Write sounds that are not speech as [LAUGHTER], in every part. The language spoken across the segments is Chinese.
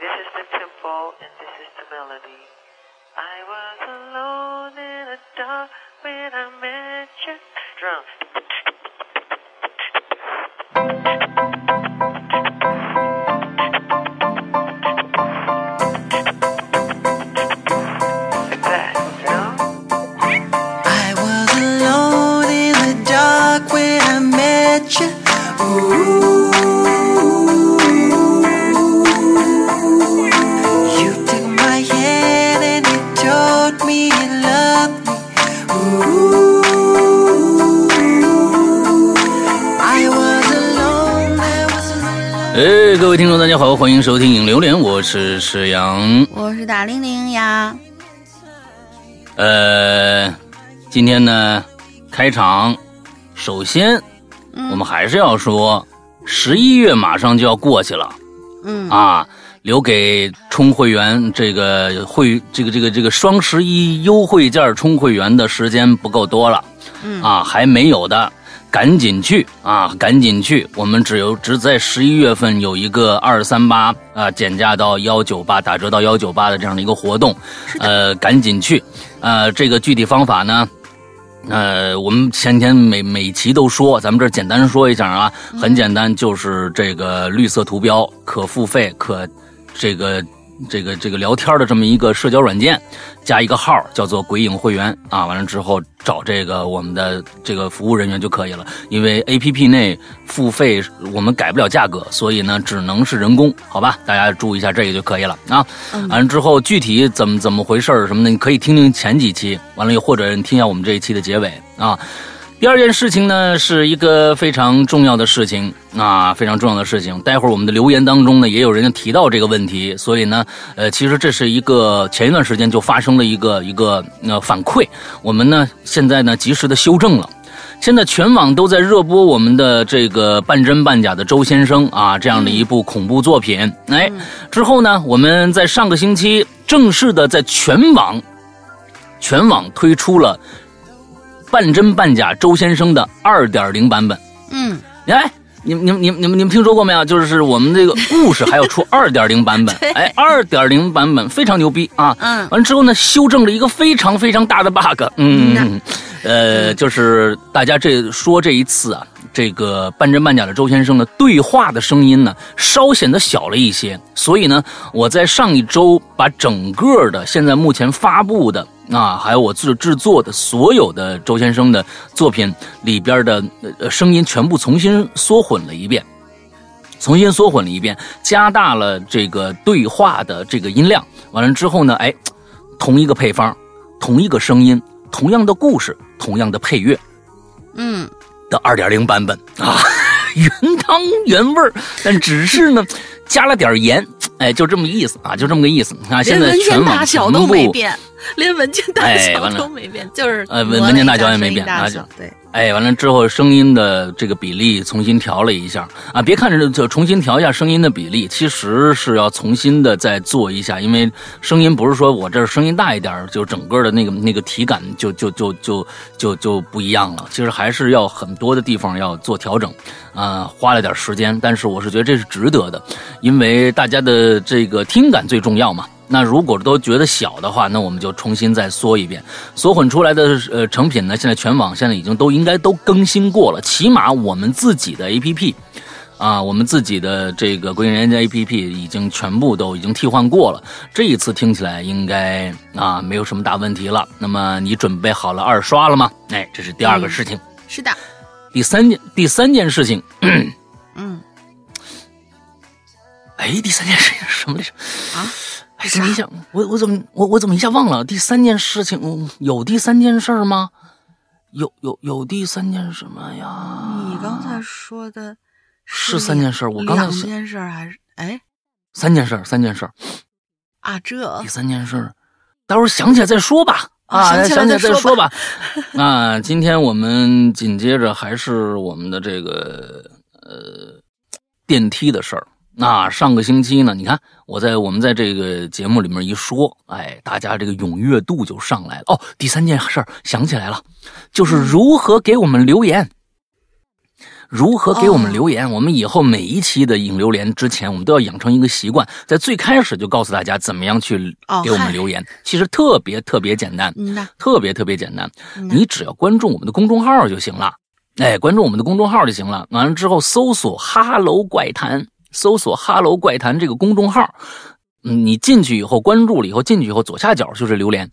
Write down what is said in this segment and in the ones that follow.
this is the tempo and this is the melody. I was alone in the dark when I met you. Drum. 位听众，大家好，欢迎收听《影榴莲》，我是石阳。我是大玲玲呀，呃，今天呢，开场，首先，我们还是要说，十一月马上就要过去了。嗯。啊，留给充会员这个会这个这个这个双十一优惠券充会员的时间不够多了，嗯。啊，还没有的。赶紧去啊！赶紧去！我们只有只在十一月份有一个二三八啊，减价到幺九八，打折到幺九八的这样的一个活动，呃，赶紧去。呃，这个具体方法呢，呃，我们前天每每期都说，咱们这儿简单说一下啊，很简单，就是这个绿色图标可付费可这个这个这个聊天的这么一个社交软件，加一个号叫做“鬼影会员”啊，完了之后找这个我们的这个服务人员就可以了。因为 A P P 内付费我们改不了价格，所以呢只能是人工，好吧？大家注意一下这个就可以了啊。完了之后具体怎么怎么回事儿什么的，你可以听听前几期，完了又或者你听一下我们这一期的结尾啊。第二件事情呢，是一个非常重要的事情啊，非常重要的事情。待会儿我们的留言当中呢，也有人提到这个问题，所以呢，呃，其实这是一个前一段时间就发生了一个一个呃反馈，我们呢现在呢及时的修正了。现在全网都在热播我们的这个半真半假的周先生啊，这样的一部恐怖作品。哎，之后呢，我们在上个星期正式的在全网全网推出了半真半假周先生的二点零版本。嗯，哎，你们、你们、你们、你们、你们听说过没有？就是我们这个故事还要出二点零版本。[LAUGHS] 哎，二点零版本非常牛逼啊！嗯完了之后呢，修正了一个非常非常大的 bug。嗯，呃，就是大家这说这一次啊，这个半真半假的周先生的对话的声音呢，稍显得小了一些。所以呢，我在上一周把整个的现在目前发布的。啊，还有我制制作的所有的周先生的作品里边的呃声音全部重新缩混了一遍，重新缩混了一遍，加大了这个对话的这个音量。完了之后呢，哎，同一个配方，同一个声音，同样的故事，同样的配乐嗯，的二点零版本啊，[LAUGHS] 原汤原味儿，但只是呢加了点盐，哎，就这么个意思啊，就这么个意思啊。现在连文件全网大小都没变，连文件大小都没变，就是呃文文件大小也没变大啊小对，哎，完了之后，声音的这个比例重新调了一下啊！别看着就重新调一下声音的比例，其实是要重新的再做一下，因为声音不是说我这声音大一点，就整个的那个那个体感就就就就就就不一样了。其实还是要很多的地方要做调整，啊、花了点时间，但是我是觉得这是值得的，因为大家的这个听感最重要嘛。那如果都觉得小的话，那我们就重新再缩一遍，缩混出来的呃成品呢，现在全网现在已经都应该都更新过了，起码我们自己的 APP。啊，我们自己的这个归人家 APP 已经全部都已经替换过了，这一次听起来应该啊没有什么大问题了。那么你准备好了二刷了吗？哎，这是第二个事情。是的，第三件第三件事情，嗯哎，第三件事情是什么来着？啊，哎，怎么一下，我我怎么我我怎么一下忘了？第三件事情嗯有第三件事吗？有有有第三件什么呀？你刚才说的是三件事我刚才想两件事儿还是哎三件事，三件事。啊这第三件事，待会儿想起来再说吧。啊，想起来再说吧。啊，今天我们紧接着还是我们的这个呃电梯的事儿。那上个星期呢，你看我在我们在这个节目里面一说，哎，大家这个踊跃度就上来了。哦，第三件事儿想起来了，就是如何给我们留言。如何给我们哦留言？我们以后每一期的引流连之前，我们都要养成一个习惯，在最开始就告诉大家怎么样去哦给我们留言。其实特别特别简单，特别特别简单，你只要关注我们的公众号就行了。哎，关注我们的公众号就行了。完了之后，搜索“哈喽怪谈”，搜索“哈喽怪谈”这个公众号。嗯，你进去以后，关注了以后，进去以后左下角就是榴莲。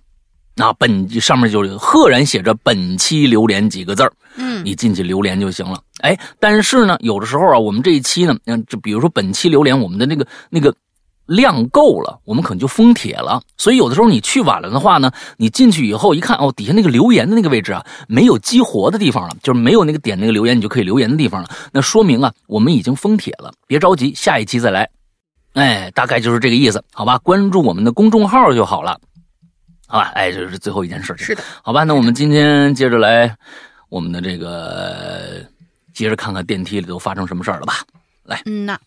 那，本上面就有赫然写着“本期榴莲”几个字儿。嗯你进去榴莲就行了。哎，但是呢，有的时候啊，我们这一期呢，嗯，就比如说本期榴莲，我们的那个那个量够了，我们可能就封帖了。所以有的时候你去晚了的话呢，你进去以后一看，哦，底下那个留言的那个位置啊，没有激活的地方了，就是没有那个点那个留言你就可以留言的地方了。那说明啊，我们已经封帖了，别着急，下一期再来。哎，大概就是这个意思，好吧？关注我们的公众号就好了，好吧？哎，这是最后一件事情。是的，好吧，那我们今天接着来我们的这个，接着看看电梯里都发生什么事儿了吧？来嗯呐。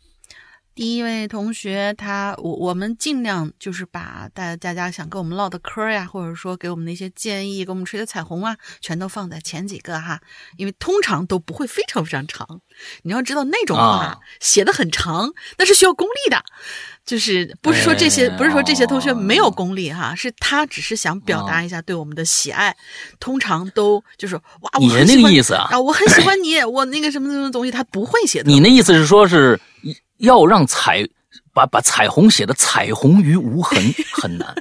第一位同学他，我我们尽量就是把大大家想跟我们唠的嗑呀，或者说给我们的一些建议，给我们吹的彩虹啊，全都放在前几个哈，因为通常都不会非常非常长。你要知道那种话、啊写的很长，那是需要功力的，就是不是说这些、哎不是说这些同学哦没有功力哈，是他只是想表达一下对我们的喜爱，通常都就是哇，我你的那很喜欢个意思啊？啊，我很喜欢你，我那个什么什么东西，他不会写的。你那意思是说是要让彩把把彩虹写的彩虹于无痕 [LAUGHS] 很难，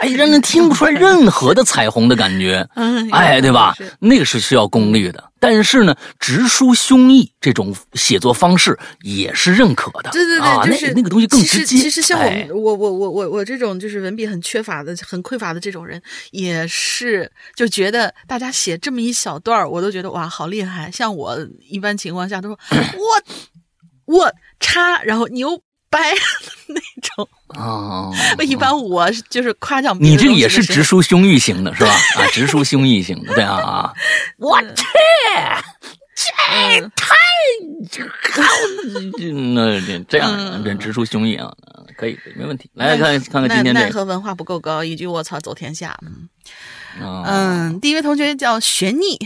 哎，让人听不出来任何的彩虹的感觉。嗯，哎，对吧？那个是需要功力的，但是呢，直抒胸臆这种写作方式也是认可的。对对对，啊，就是那那个东西更直接。其实其实像我，哎我我我我我这种就是文笔很缺乏的、很匮乏的这种人，也是就觉得大家写这么一小段儿我都觉得哇好厉害。像我一般情况下都说 [COUGHS] 我我叉，然后牛掰那种。哦，一般我就是夸奖你这个也是直抒胸臆型的，是吧？啊，[LAUGHS] 直抒胸臆型的，对啊啊！我去，嗯那这这样嗯这直抒胸臆啊，可以，没问题。来看看看今天这，奈奈何文化不够高，一句我操走天下。嗯嗯嗯，第一位同学叫玄逆。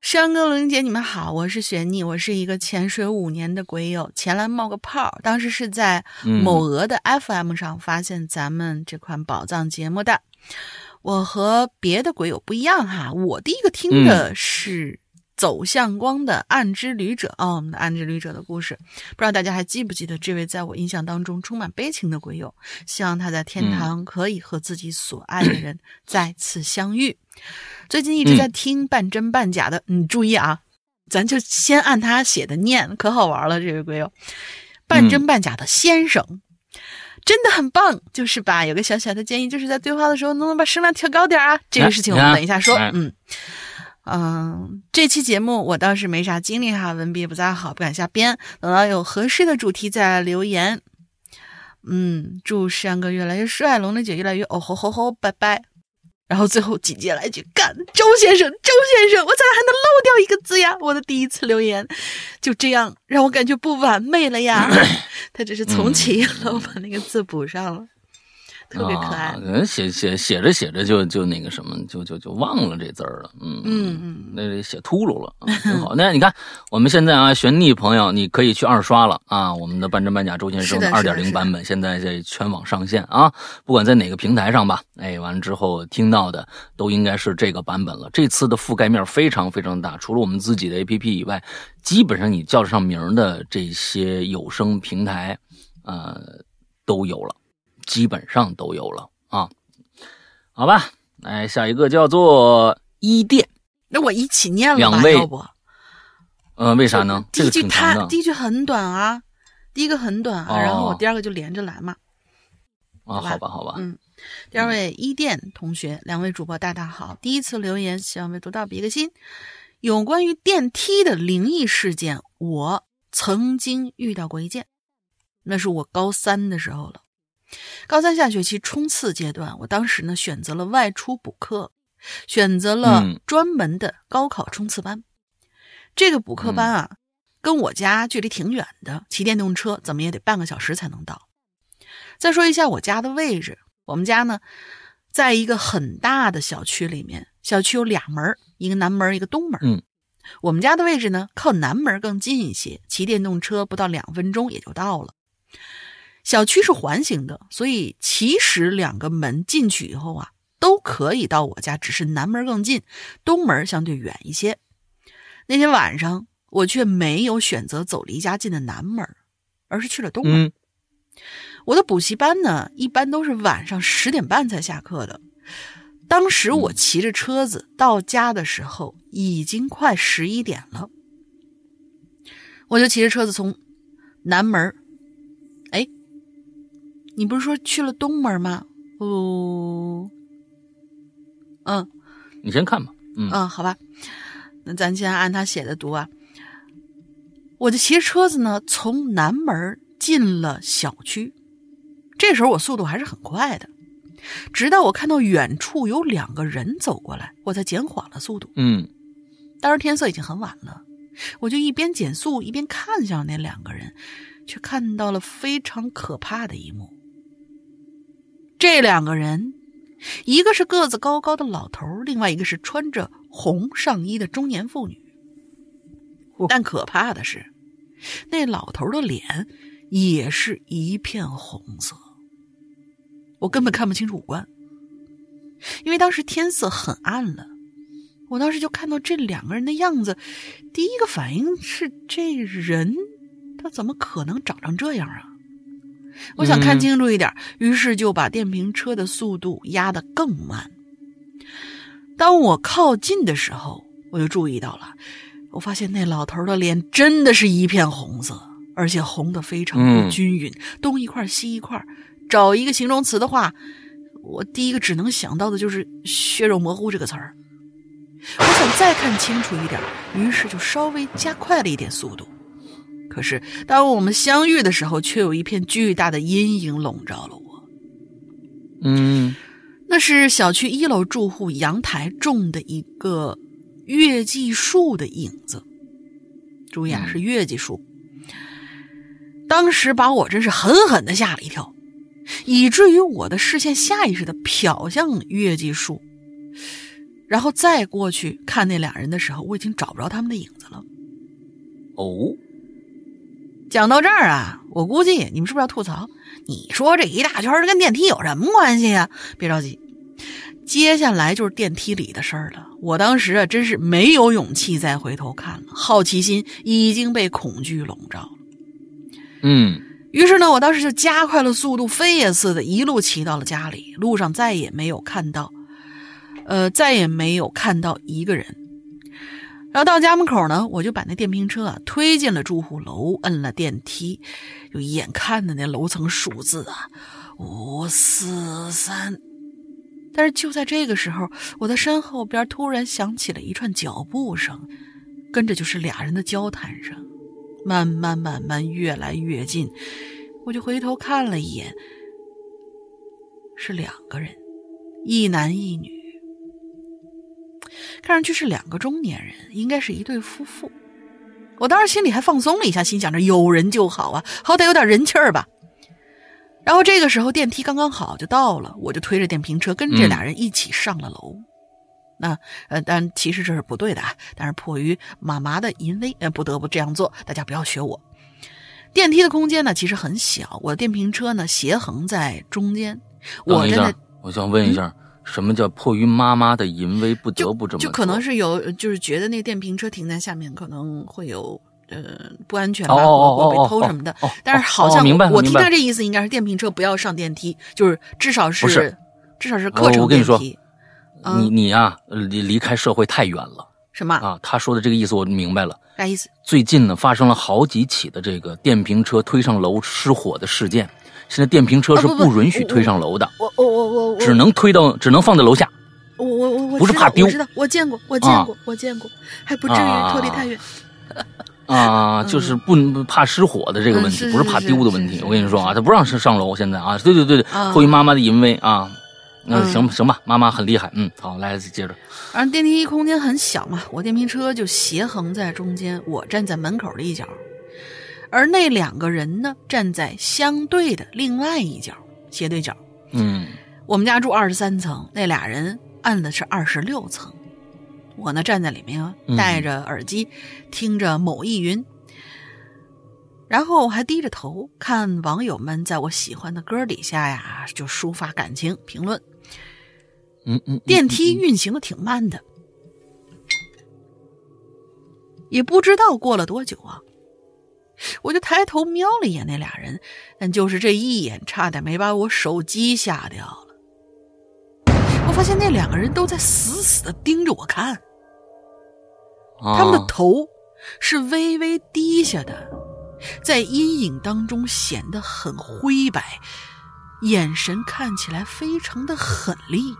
山哥、龙姐，你们好，我是玄逆，我是一个潜水五年的鬼友，前来冒个泡。当时是在嗯某鹅的 FM 上发现咱们这款宝藏节目的。我和别的鬼友不一样哈，我第一个听的是《走向光的暗之旅者》哦，我们的暗之旅者的故事，不知道大家还记不记得这位在我印象当中充满悲情的鬼友？希望他在天堂可以和自己所爱的人再次相遇。最近一直在听半真半假的，你注意啊，咱就先按他写的念，可好玩了，这位鬼友，半真半假的先生。真的很棒，就是吧？有个小小的建议，就是在对话的时候能不能把声量调高点啊？这个事情我们等一下说。哎嗯嗯，这期节目我倒是没啥经历哈，文笔也不咋好，不敢瞎编。等到有合适的主题再留言。嗯，祝山哥越来越帅，龙的姐越来越哦吼吼吼，拜拜。然后最后紧接来一句：“干，周先生，周先生，我咋还能漏掉一个字呀？我的第一次留言，就这样让我感觉不完美了呀。[LAUGHS] 他只是重启了，我把那个字补上了，特别可爱啊。可能写写写着写着就就那个什么，就就就忘了这字儿了。嗯嗯嗯，那得写秃噜了，啊挺好。[LAUGHS] 那你看，我们现在啊，悬溺朋友，你可以去二刷了啊。我们的半真半假周先生的二点零版本现在在全网上线啊，不管在哪个平台上吧，哎，完了之后听到的都应该是这个版本了。这次的覆盖面非常非常大，除了我们自己的 APP 以外，基本上你叫得上名儿的这些有声平台，呃，都有了，基本上都有了啊。好吧，来下一个叫做伊甸。那我一起念了吧，两位要不？呃，为啥呢？第一句挺长的太第一句很短啊，第一个很短啊，哦然后我第二个就连着来嘛。啊，吧好吧，好吧，嗯，第二位伊甸同学，两位主播大大好，第一次留言，希望被读到，比个心。有关于电梯的灵异事件，我曾经遇到过一件，那是我高三的时候了。高三下学期冲刺阶段，我当时呢选择了外出补课，选择了嗯专门的高考冲刺班。这个补课班啊，跟我家距离挺远的，骑电动车怎么也得半个小时才能到。再说一下我家的位置，我们家呢，在一个很大的小区里面，小区有俩门一个南门，一个东门嗯我们家的位置呢，靠南门更近一些，骑电动车不到两分钟也就到了。小区是环形的，所以其实两个门进去以后啊，都可以到我家，只是南门更近，东门相对远一些。那天晚上，我却没有选择走离家近的南门，而是去了东门。嗯我的补习班呢，一般都是晚上十点半才下课的。当时我骑着车子到家的时候，已经快十一点了。我就骑着车子从南门你不是说去了东门吗？哦，嗯你先看吧。嗯嗯，好吧，那咱先按他写的读啊。我就骑着车子呢，从南门进了小区。这时候我速度还是很快的，直到我看到远处有两个人走过来，我才减缓了速度。嗯当时天色已经很晚了，我就一边减速一边看向那两个人，却看到了非常可怕的一幕。这两个人，一个是个子高高的老头儿，另外一个是穿着红上衣的中年妇女。但可怕的是，那老头儿的脸也是一片红色，我根本看不清楚五官，因为当时天色很暗了。我当时就看到这两个人的样子，第一个反应是这人他怎么可能长成这样啊？我想看清楚一点，于是就把电瓶车的速度压得更慢。当我靠近的时候，我就注意到了，我发现那老头的脸真的是一片红色，而且红的非常不均匀，东一块西一块。找一个形容词的话，我第一个只能想到的就是“血肉模糊”这个词儿。我想再看清楚一点，于是就稍微加快了一点速度。可是当我们相遇的时候，却有一片巨大的阴影笼罩了我。嗯那是小区一楼住户阳台种的一个月季树的影子。注意啊，是月季树。当时把我真是狠狠的吓了一跳，以至于我的视线下意识的瞟向月季树，然后再过去看那俩人的时候，我已经找不着他们的影子了。哦，讲到这儿啊，我估计你们是不是要吐槽？你说这一大圈跟电梯有什么关系呀、别着急，接下来就是电梯里的事儿了。我当时啊，真是没有勇气再回头看了，好奇心已经被恐惧笼罩了。嗯于是呢，我当时就加快了速度，飞也似的，一路骑到了家里。路上再也没有看到，呃，再也没有看到一个人。然后到家门口呢，我就把那电瓶车啊推进了住户楼，摁了电梯，就眼看着那楼层数字啊，五四三。但是就在这个时候，我的身后边突然响起了一串脚步声，跟着就是俩人的交谈声。慢慢慢慢越来越近，我就回头看了一眼，是两个人，一男一女，看上去是两个中年人，应该是一对夫妇。我当时心里还放松了一下，心想着有人就好啊，好歹有点人气儿吧。然后这个时候电梯刚刚好就到了，我就推着电瓶车跟这俩人一起上了楼。那呃，但其实这是不对的啊。但是迫于妈妈的淫威，呃，不得不这样做。大家不要学我。电梯的空间呢，其实很小，我的电瓶车呢斜横在中间。我等一下站在，我想问一下，什么叫迫于妈妈的淫威不得不这么做？就可能是有，就是觉得那个电瓶车停在下面可能会有呃不安全吧，哦哦或者会被偷什么的。哦哦但是好像哦明白我听他这意思应该是电瓶车不要上电梯，就是至少是是至少是哦课程我跟你说电梯。嗯你你啊，呃离离开社会太远了什么啊！他说的这个意思我明白了。啥意思？最近呢，发生了好几起的这个电瓶车推上楼失火的事件。现在电瓶车是啊不不允许推上楼的，我我我我我只能推到，只能放在楼下。我我我我不是怕丢我知道，我见过，我见过，我见过，还不至于啊脱离太远。[LAUGHS] 啊，就是不不怕失火的这个问题，不是怕丢的问题。我跟你说啊，他不让上上楼，现在啊，对对对对，啊迫于妈妈的淫威啊。那嗯行吧行吧，妈妈很厉害，嗯，好，来接着，反正电梯空间很小嘛，我电瓶车就斜横在中间，我站在门口的一角，而那两个人呢，站在相对的另外一角，斜对角。嗯我们家住二十三层，那俩人按的是二十六层。我呢站在里面嗯戴着耳机，听着某易云，然后还低着头看网友们在我喜欢的歌底下呀，就抒发感情评论。嗯嗯，电梯运行的挺慢的，也不知道过了多久啊，我就抬头瞄了一眼那俩人，但就是这一眼，差点没把我手机吓掉了。我发现那两个人都在死死的盯着我看，他们的啊头是微微低下的，在阴影当中显得很灰白，眼神看起来非常的狠厉，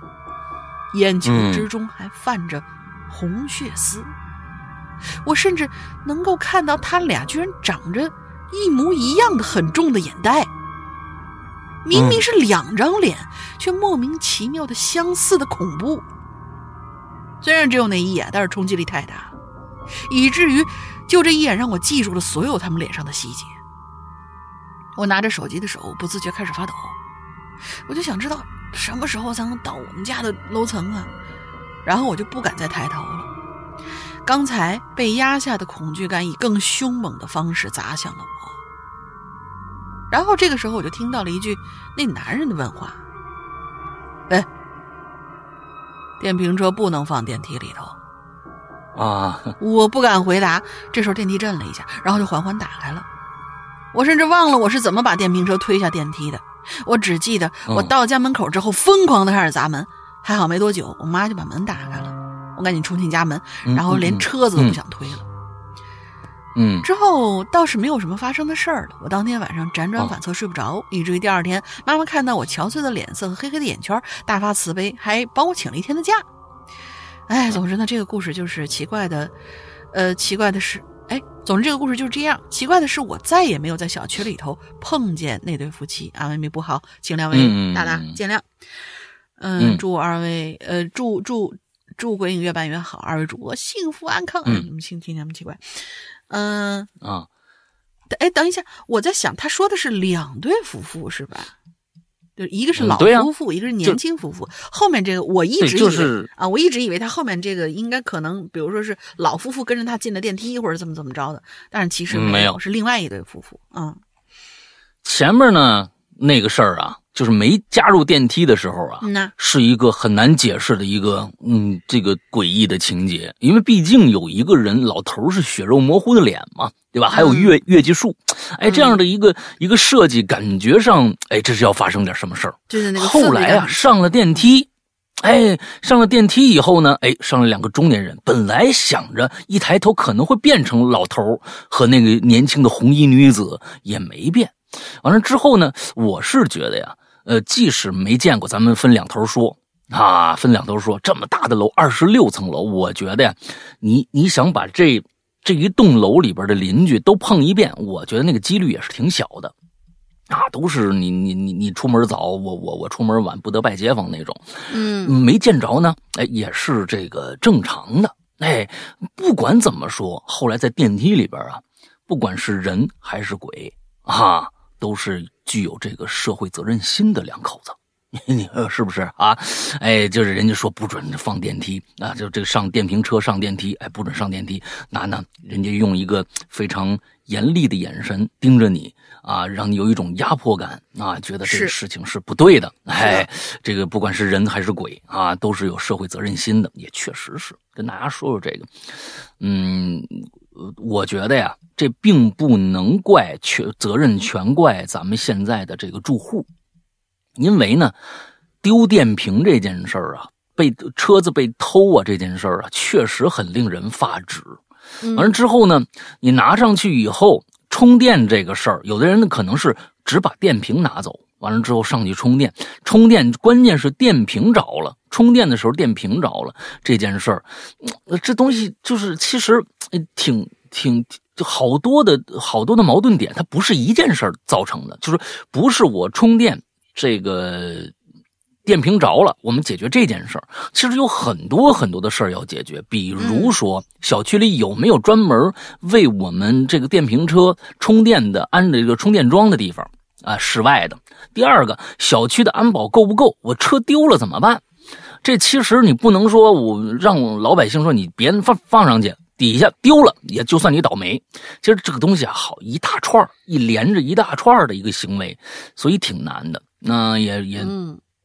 眼球之中还泛着红血丝。我甚至能够看到他俩居然长着一模一样的很重的眼袋，明明是两张脸，却莫名其妙的相似的恐怖。虽然只有那一眼，但是冲击力太大，以至于就这一眼让我记住了所有他们脸上的细节。我拿着手机的手不自觉开始发抖，我就想知道什么时候才能到我们家的楼层啊，然后我就不敢再抬头了。刚才被压下的恐惧感以更凶猛的方式砸向了我。然后这个时候我就听到了一句那男人的问话：“哎，电瓶车不能放电梯里头。”啊，[LAUGHS] 我不敢回答。这时候电梯震了一下，然后就缓缓打开了。我甚至忘了我是怎么把电瓶车推下电梯的。我只记得我嗯到家门口之后，疯狂的开始砸门。还好没多久，我妈就把门打开了。我赶紧冲进家门，嗯然后连嗯车子都不想推了。嗯之后倒是没有什么发生的事儿了。我当天晚上辗转哦反侧睡不着，以至于第二天妈妈看到我憔悴的脸色和黑黑的眼圈，大发慈悲，还帮我请了一天的假。哎，总之呢，这个故事就是奇怪的，呃，奇怪的是，哎，总之这个故事就是这样。奇怪的是，我再也没有在小区里头碰见那对夫妻啊，未免不好，请两位大大嗯见谅。嗯嗯，祝二位，呃，祝祝祝鬼影越办越好，二位主播幸福安康。哎，嗯你们听听那么奇怪，嗯、啊，哎，等一下，我在想，他说的是两对夫妇是吧？就一个是老嗯啊夫妇，一个是年轻夫妇。后面这个我一直以为、就是啊，我一直以为他后面这个应该可能，比如说是老夫妇跟着他进了电梯，或者怎么怎么着的。但是其实嗯没有有，是另外一对夫妇。嗯前面呢那个事儿啊，就是没加入电梯的时候啊，嗯，是一个很难解释的一个嗯这个诡异的情节，因为毕竟有一个人老头是血肉模糊的脸嘛，对吧？还有月月季树，哎，这样的一个一个设计，感觉上哎这是要发生点什么事儿。就是那个后来啊，上了电梯，哎，上了电梯以后呢，哎，上了两个中年人。本来想着一抬头可能会变成老头儿和那个年轻的红衣女子，也没变。完了之后呢，我是觉得呀，呃，即使没见过，咱们分两头说啊，分两头说。这么大的楼，二十六层楼，我觉得呀，你你想把这这一栋楼里边的邻居都碰一遍，我觉得那个几率也是挺小的。啊，都是你你你你出门早，我我我出门晚，不得拜街坊那种。嗯没见着呢，哎，也是这个正常的。哎，不管怎么说，后来在电梯里边啊，不管是人还是鬼啊，都是具有这个社会责任心的两口子。[LAUGHS] 你说是不是啊？哎，就是人家说不准放电梯啊，就这个上电瓶车上电梯，哎，不准上电梯。那那，人家用一个非常严厉的眼神盯着你啊，让你有一种压迫感啊，觉得这个事情是不对的。哎，这个不管是人还是鬼啊，都是有社会责任心的，也确实是。跟大家说说这个，嗯，呃我觉得呀，这并不能怪全责任全怪咱们现在的这个住户，因为呢，丢电瓶这件事儿啊，被车子被偷啊这件事儿啊，确实很令人发指。嗯完了之后呢，你拿上去以后充电这个事儿，有的人呢可能是只把电瓶拿走，完了之后上去充电，充电关键是电瓶着了，充电的时候电瓶着了这件事这东西就是其实呃挺挺就好多的好多的矛盾点，它不是一件事儿造成的，就是不是我充电这个。电瓶着了，我们解决这件事儿。其实有很多很多的事儿要解决，比如说小区里有没有专门为我们这个电瓶车充电的安这个充电桩的地方啊，室外的。第二个，小区的安保够不够？我车丢了怎么办？这其实你不能说我让老百姓说你别放放上去，底下丢了也就算你倒霉。其实这个东西啊，好一大串儿一连着一大串儿的一个行为，所以挺难的。那也也，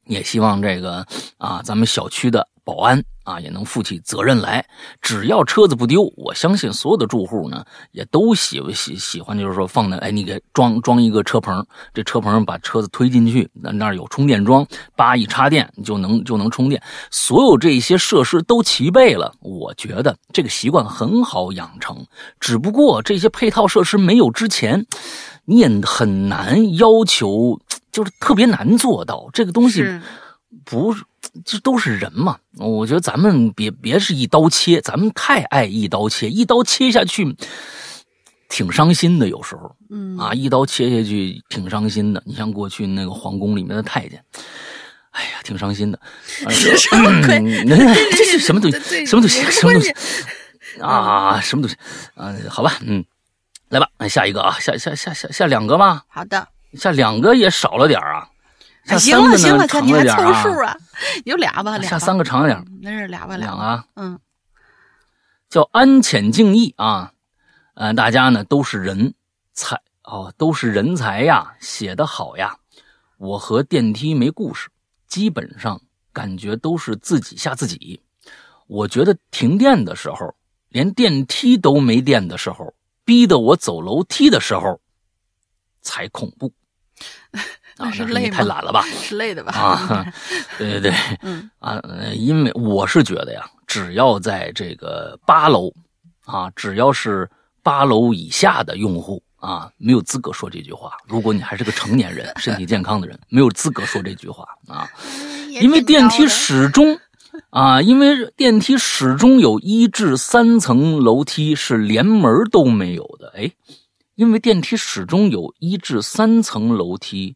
也希望这个啊，咱们小区的保安啊也能负起责任来。只要车子不丢，我相信所有的住户呢也都喜喜喜欢，就是说放在哎，你给装装一个车棚，这车棚把车子推进去，那那有充电桩，叭一插电就能就能充电。所有这些设施都齐备了，我觉得这个习惯很好养成。只不过这些配套设施没有之前，你也很难要求，就是特别难做到这个东西。不是，这都是人嘛。我觉得咱们别别是一刀切，咱们太爱一刀切，一刀切下去，挺伤心的。有时候嗯啊，一刀切下去挺伤心的。你像过去那个皇宫里面的太监，哎呀，挺伤心的。啊什么鬼嗯这是什么东西？什么东西？什么东西？啊？什么东西？啊，好吧，嗯，来吧，下一个啊，下下下下下两个吧，好的，下两个也少了点儿啊。行三个呢了行了，看长你还凑数啊，有俩吧，下三个长一点那是俩吧，吧，两啊，嗯。叫安浅敬意啊，呃，大家呢都是人才哦，都是人才呀，写得好呀。我和电梯没故事，基本上感觉都是自己吓自己。我觉得停电的时候，连电梯都没电的时候，逼得我走楼梯的时候，才恐怖。[LAUGHS] 啊，那是累吗太懒了吧？是累的吧？啊，[LAUGHS] 对对对，嗯啊，呃因为我是觉得呀，只要在这个八楼啊，只要是八楼以下的用户啊，没有资格说这句话。如果你还是个成年人、[LAUGHS] 身体健康的人，没有资格说这句话啊，因为电梯始终啊，因为电梯始终有一至三层楼梯是连门都没有的。哎，因为电梯始终有一至三层楼梯。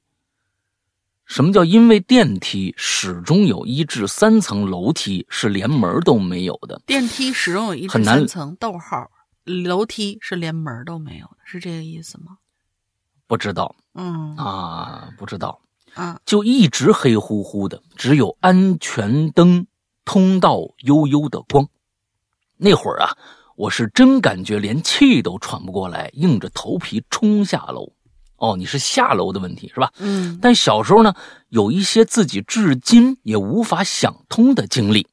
什么叫因为电梯始终有一至三层楼梯是连门都没有的？电梯始终有一至三层，逗号，楼梯是连门都没有的，是这个意思吗？不知道嗯啊，不知道，啊就一直黑乎乎的，只有安全灯通道悠悠的光。那会儿啊，我是真感觉连气都喘不过来，硬着头皮冲下楼。哦，你是下楼的问题是吧？嗯但小时候呢，有一些自己至今也无法想通的经历。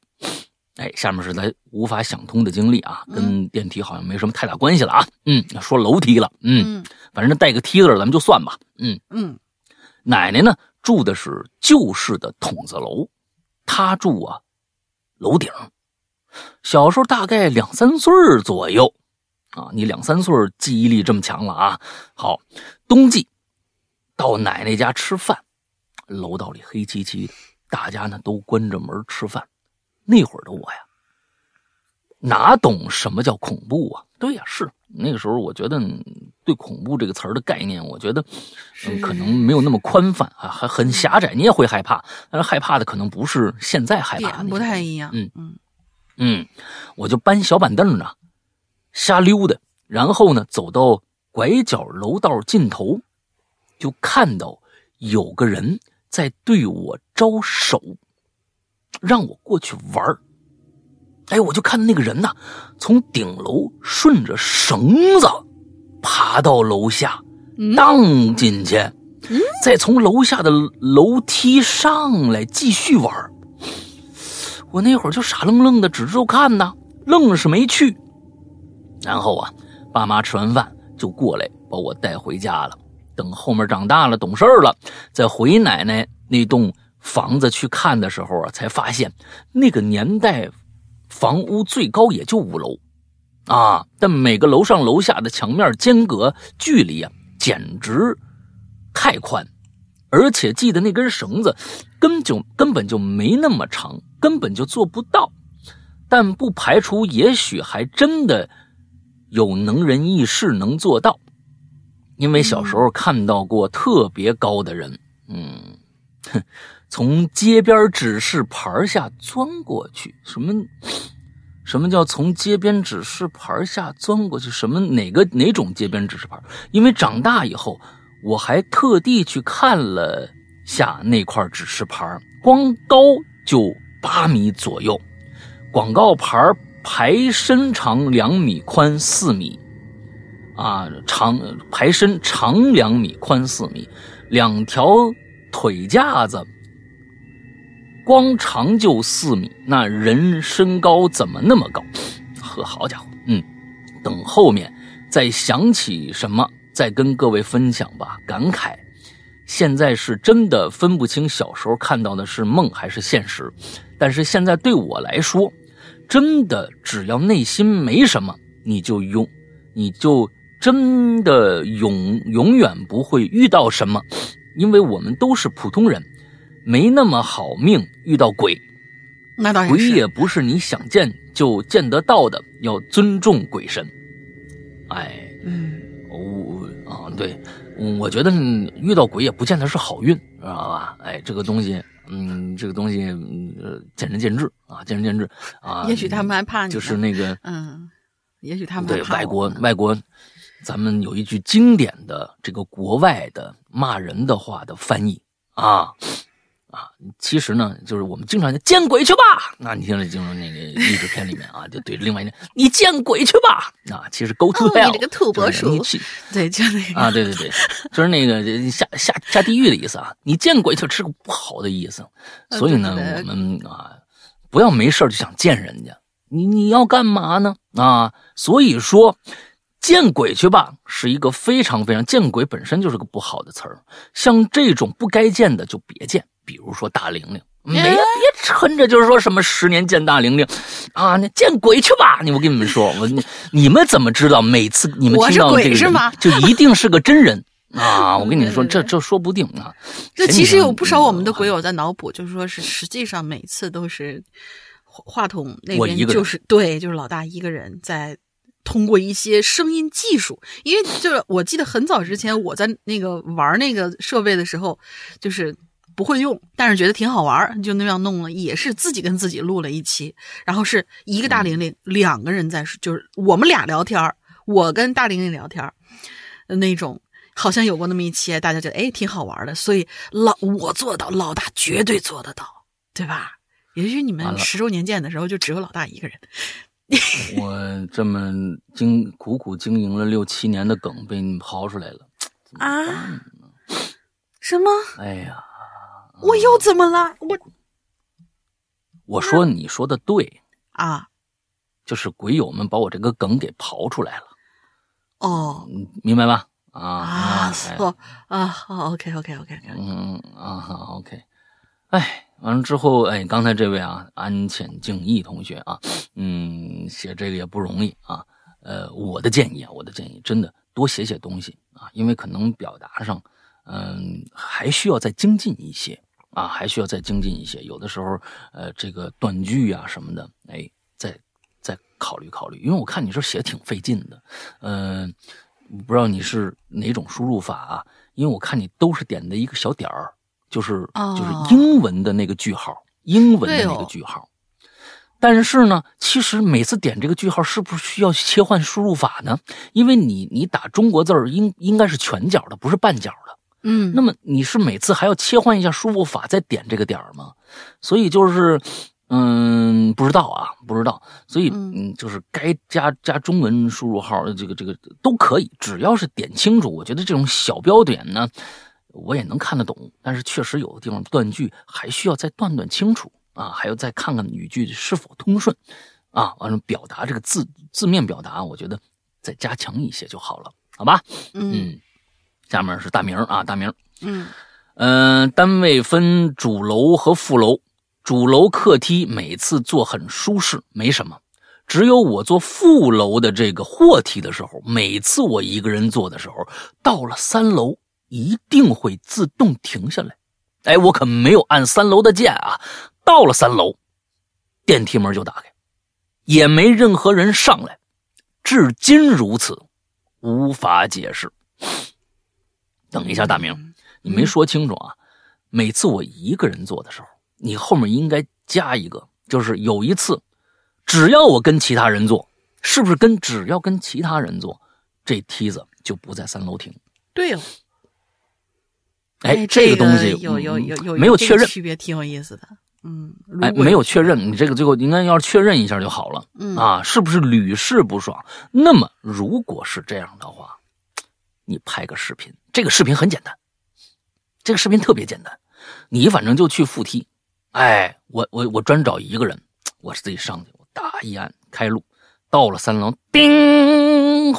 哎，下面是咱无法想通的经历啊，跟电梯好像没什么太大关系了啊。嗯，说楼梯了，嗯，嗯反正带个梯字咱们就算吧。嗯，嗯奶奶呢住的是旧式的筒子楼，她住啊楼顶。小时候大概两三岁左右啊，你两三岁记忆力这么强了啊。好，冬季到奶奶家吃饭，楼道里黑漆漆的，大家呢都关着门吃饭。那会儿的我呀，哪懂什么叫恐怖啊？对呀，是那个时候，我觉得嗯对恐怖这个词儿的概念，我觉得嗯可能没有那么宽泛啊，还很狭窄。你也会害怕，但是害怕的可能不是现在害怕不太一样。嗯嗯嗯，我就搬小板凳呢，瞎溜达，然后呢走到拐角楼道尽头，就看到有个人在对我招手，让我过去玩儿哎，我就看那个人呐，从顶楼顺着绳子爬到楼下，嗯荡进去，再从楼下的楼梯上来继续玩儿我那会儿就傻愣愣的，只知道看呐，愣是没去。然后啊，爸妈吃完饭就过来把我带回家了。等后面长大了，懂事儿了，再回奶奶那栋房子去看的时候啊，才发现那个年代房屋最高也就五楼啊，但每个楼上楼下的墙面间隔距离啊，简直太宽，而且系的那根绳子根就根本就没那么长，根本就做不到。但不排除，也许还真的有能人异士能做到，因为小时候看到过特别高的人，嗯，哼，从街边指示牌下钻过去，什么？什么叫从街边指示牌下钻过去？什么哪个哪种街边指示牌？因为长大以后，我还特地去看了下那块指示牌，光高就八米左右，广告牌儿排身长两米，宽四米，啊，长排身长两米，宽四米，两条腿架子光长就四米，那人身高怎么那么高？呵，好家伙，嗯，等后面再想起什么，再跟各位分享吧。感慨，现在是真的分不清小时候看到的是梦还是现实，但是现在对我来说，真的只要内心没什么，你就永，你就真的永永远不会遇到什么，因为我们都是普通人，没那么好命遇到鬼。鬼那倒是。也不是你想见就见得到的，要尊重鬼神。哎，嗯，我、啊，对，嗯我觉得嗯遇到鬼也不见得是好运，知道吧？哎，这个东西，嗯，这个东西，见仁见智啊，见仁见智啊。也许他们还怕你呢就是那个，嗯，也许他们对外国外国，咱们有一句经典的这个国外的骂人的话的翻译啊啊，其实呢，就是我们经常讲见鬼去吧。那你听着，经常那个励志片里面啊，就对着另外一个人你见鬼去吧。啊，其实 go to 哦 hell，、你这个土拨鼠你去对，就那个啊，对对对，[LAUGHS] 就是那个下下下地狱的意思啊。你见鬼就是个不好的意思，呃所以呢，我们啊，不要没事儿就想见人家。你你要干嘛呢？啊，所以说，见鬼去吧是一个非常非常见鬼本身就是个不好的词儿。像这种不该见的就别见，比如说大玲玲。没别抻着，就是说什么十年见大玲玲，啊，那见鬼去吧！你我跟你们说，我你你们怎么知道每次你们我是听到这个人鬼是吗 [LAUGHS] 就一定是个真人 [LAUGHS] 啊？我跟你说，这这说不定啊。这其实有不少我们的嗯鬼友在脑补，就是说是实际上每次都是话话筒那边就是对，就是老大一个人在通过一些声音技术，因为就是我记得很早之前我在那个玩那个设备的时候，就是。不会用，但是觉得挺好玩儿，就那样弄了，也是自己跟自己录了一期，然后是一个大玲玲，两个人在，就是我们俩聊天儿我跟大玲玲聊天儿那种，好像有过那么一期，大家觉得哎挺好玩的，所以老我做得到，老大绝对做得到，对吧？[LAUGHS] 也许你们十周年见的时候就只有老大一个人，[LAUGHS] 我这么经苦苦经营了六七年的梗被你们刨出来了，啊？什么？哎呀，我又怎么了？我我说你说的对，啊。就是鬼友们把我这个梗给刨出来了，哦。嗯明白吧？啊啊哎错。啊好，OK OK OK 嗯啊好，OK，哎，完了之后，哎，刚才这位啊，安浅敬义同学啊，嗯，写这个也不容易啊。呃，我的建议啊，我的建议，真的多写写东西啊，因为可能表达上，嗯、还需要再精进一些啊，还需要再精进一些。有的时候，呃，这个断句啊什么的，哎，再再考虑考虑，因为我看你这写的挺费劲的，嗯、不知道你是哪种输入法啊？因为我看你都是点的一个小点儿，就是、哦就是英文的那个句号，英文的那个句号。但是呢，其实每次点这个句号，是不是需要切换输入法呢？因为你你打中国字儿应应该是全角的，不是半角的。嗯，那么你是每次还要切换一下输入法再点这个点儿吗？所以就是，嗯，不知道啊，不知道。所以嗯嗯，就是该加加中文输入号，这个这个都可以，只要是点清楚。我觉得这种小标点呢，我也能看得懂，但是确实有的地方断句还需要再断断清楚啊，还要再看看语句是否通顺啊。完了，表达这个字字面表达，我觉得再加强一些就好了，好吧？嗯嗯，下面是大名啊，大名。嗯嗯，单位分主楼和副楼，主楼客梯每次坐很舒适，没什么。只有我坐副楼的这个货梯的时候，每次我一个人坐的时候，到了三楼一定会自动停下来。哎，我可没有按三楼的键啊。到了三楼，电梯门就打开，也没任何人上来，至今如此，无法解释。等一下，大明。你没说清楚啊！每次我一个人做的时候，你后面应该加一个，就是有一次，只要我跟其他人做，是不是跟只要跟其他人做，这梯子就不在三楼停？对哦，哎，这个东西有有有有嗯没有确认，区别挺有意思的。嗯，哎，没有确认，你这个最后应该要确认一下就好了。嗯啊，是不是屡试不爽？那么如果是这样的话，你拍个视频，这个视频很简单，这个视频特别简单，你反正就去扶梯，哎，我我我专找一个人，我自己上去，我打一按开路，到了三楼，叮，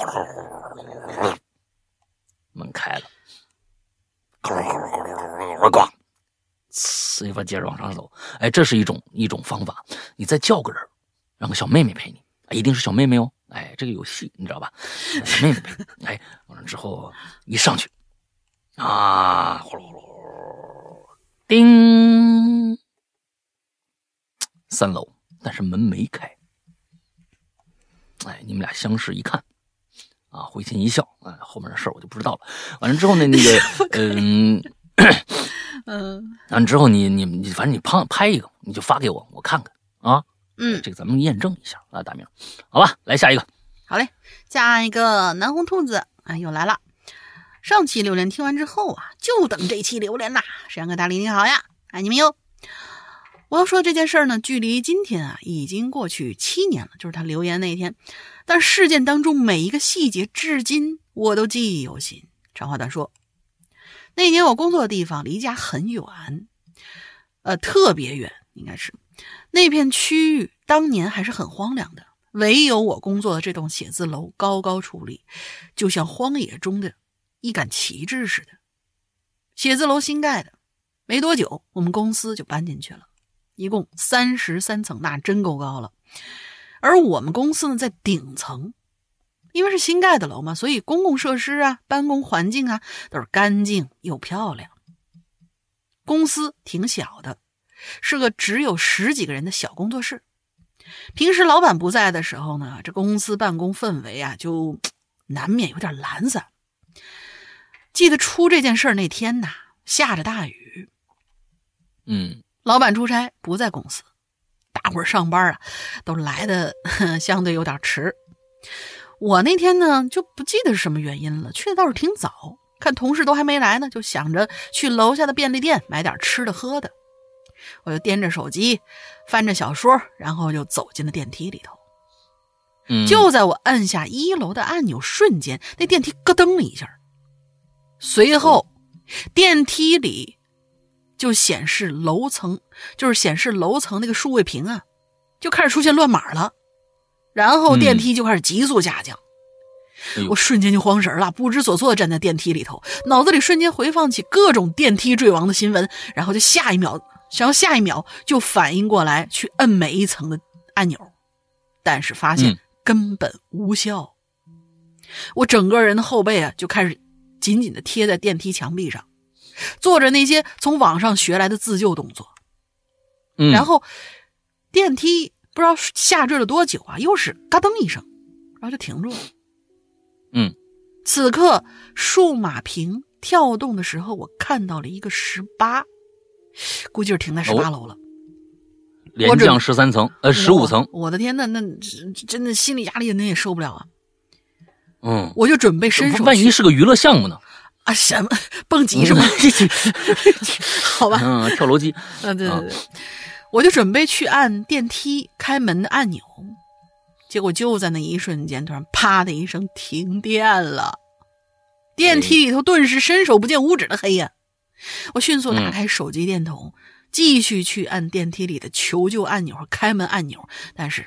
门开了，咣，呲一发接着往上走，哎，这是一种一种方法，你再叫个人，让个小妹妹陪你，一定是小妹妹哦，哎，这个游戏，你知道吧？小妹妹陪，哎，完了之后一上去，啊，呼噜呼噜，叮，三楼，但是门没开，哎，你们俩相视一看。啊，会心一笑，啊，后面的事儿我就不知道了。完了之后呢，那个，[LAUGHS] 嗯，[COUGHS] 嗯完了之后你你你，反正你拍拍一个，你就发给我，我看看啊。嗯，这个咱们验证一下啊，大明，好吧，来下一个。好嘞，下一个南红兔子啊又来了。上期榴莲听完之后啊，就等这期榴莲啦。沈阳哥大力你好呀，爱你们哟。我要说这件事儿呢，距离今天啊已经过去七年了，就是他留言那一天。但事件当中每一个细节，至今我都记忆犹新。长话短说，那年我工作的地方离家很远，呃，特别远，应该是那片区域当年还是很荒凉的，唯有我工作的这栋写字楼高高矗立，就像荒野中的一杆旗帜似的。写字楼新盖的，没多久我们公司就搬进去了，一共三十三层，那真够高了。而我们公司呢，在顶层，因为是新盖的楼嘛，所以公共设施啊、办公环境啊都是干净又漂亮。公司挺小的，是个只有十几个人的小工作室。平时老板不在的时候呢，这公司办公氛围啊，就 [TSK] 难免有点懒散。记得出这件事儿那天呐，下着大雨，嗯老板出差不在公司，大伙儿上班啊都来的 [LAUGHS] 相对有点迟。我那天呢就不记得是什么原因了，去的倒是挺早，看同事都还没来呢，就想着去楼下的便利店买点吃的喝的。我就掂着手机，翻着小说，然后就走进了电梯里头。嗯，就在我按下一楼的按钮瞬间，那电梯咯噔了一下，随后电梯里就显示楼层，就是显示楼层那个数位屏啊，就开始出现乱码了，然后电梯就开始急速下降。哎我瞬间就慌神了，不知所措地站在电梯里头，脑子里瞬间回放起各种电梯坠亡的新闻，然后就下一秒，然后下一秒就反应过来去摁每一层的按钮，但是发现嗯根本无效。我整个人的后背啊就开始紧紧的贴在电梯墙壁上，做着那些从网上学来的自救动作。嗯，然后电梯不知道下坠了多久啊，又是嘎噔一声，然后就停住了。嗯，此刻数码屏跳动的时候，我看到了一个十八，估计是停在十八楼了。连降十三层，呃，十五层。我我的天呐，那真的心理压力那也受不了啊！嗯，我就准备伸手万一是个娱乐项目呢？啊什么蹦极是吗？[LAUGHS] 好吧，嗯，跳楼机。啊，对对对，我就准备去按电梯开门的按钮，结果就在那一瞬间，突然啪的一声停电了，电梯里头顿时伸手不见五指的黑呀！我迅速打开手机电筒，继续去按电梯里的求救按钮和开门按钮，但是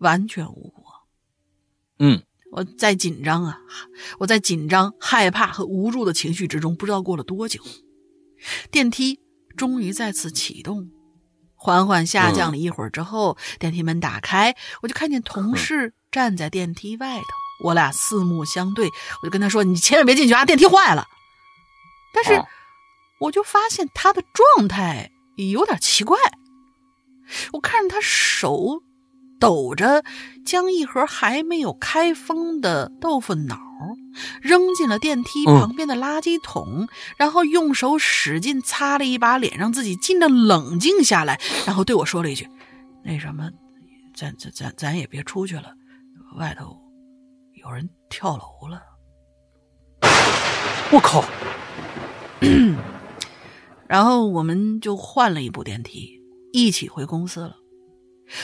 完全无果。嗯我在紧张啊，我在紧张、害怕和无助的情绪之中，不知道过了多久，电梯终于再次启动，缓缓下降了一会儿之后，电梯门打开，我就看见同事站在电梯外头，我俩四目相对，我就跟他说：“你千万别进去啊，电梯坏了。”但是哦。我就发现他的状态有点奇怪，我看着他手抖着，将一盒还没有开封的豆腐脑扔进了电梯嗯旁边的垃圾桶，然后用手使劲擦了一把脸，让自己尽量冷静下来，然后对我说了一句：“那什么，咱咱咱咱也别出去了，外头有人跳楼了。”我靠，[CLEARS THROAT] 然后我们就换了一部电梯，一起回公司了。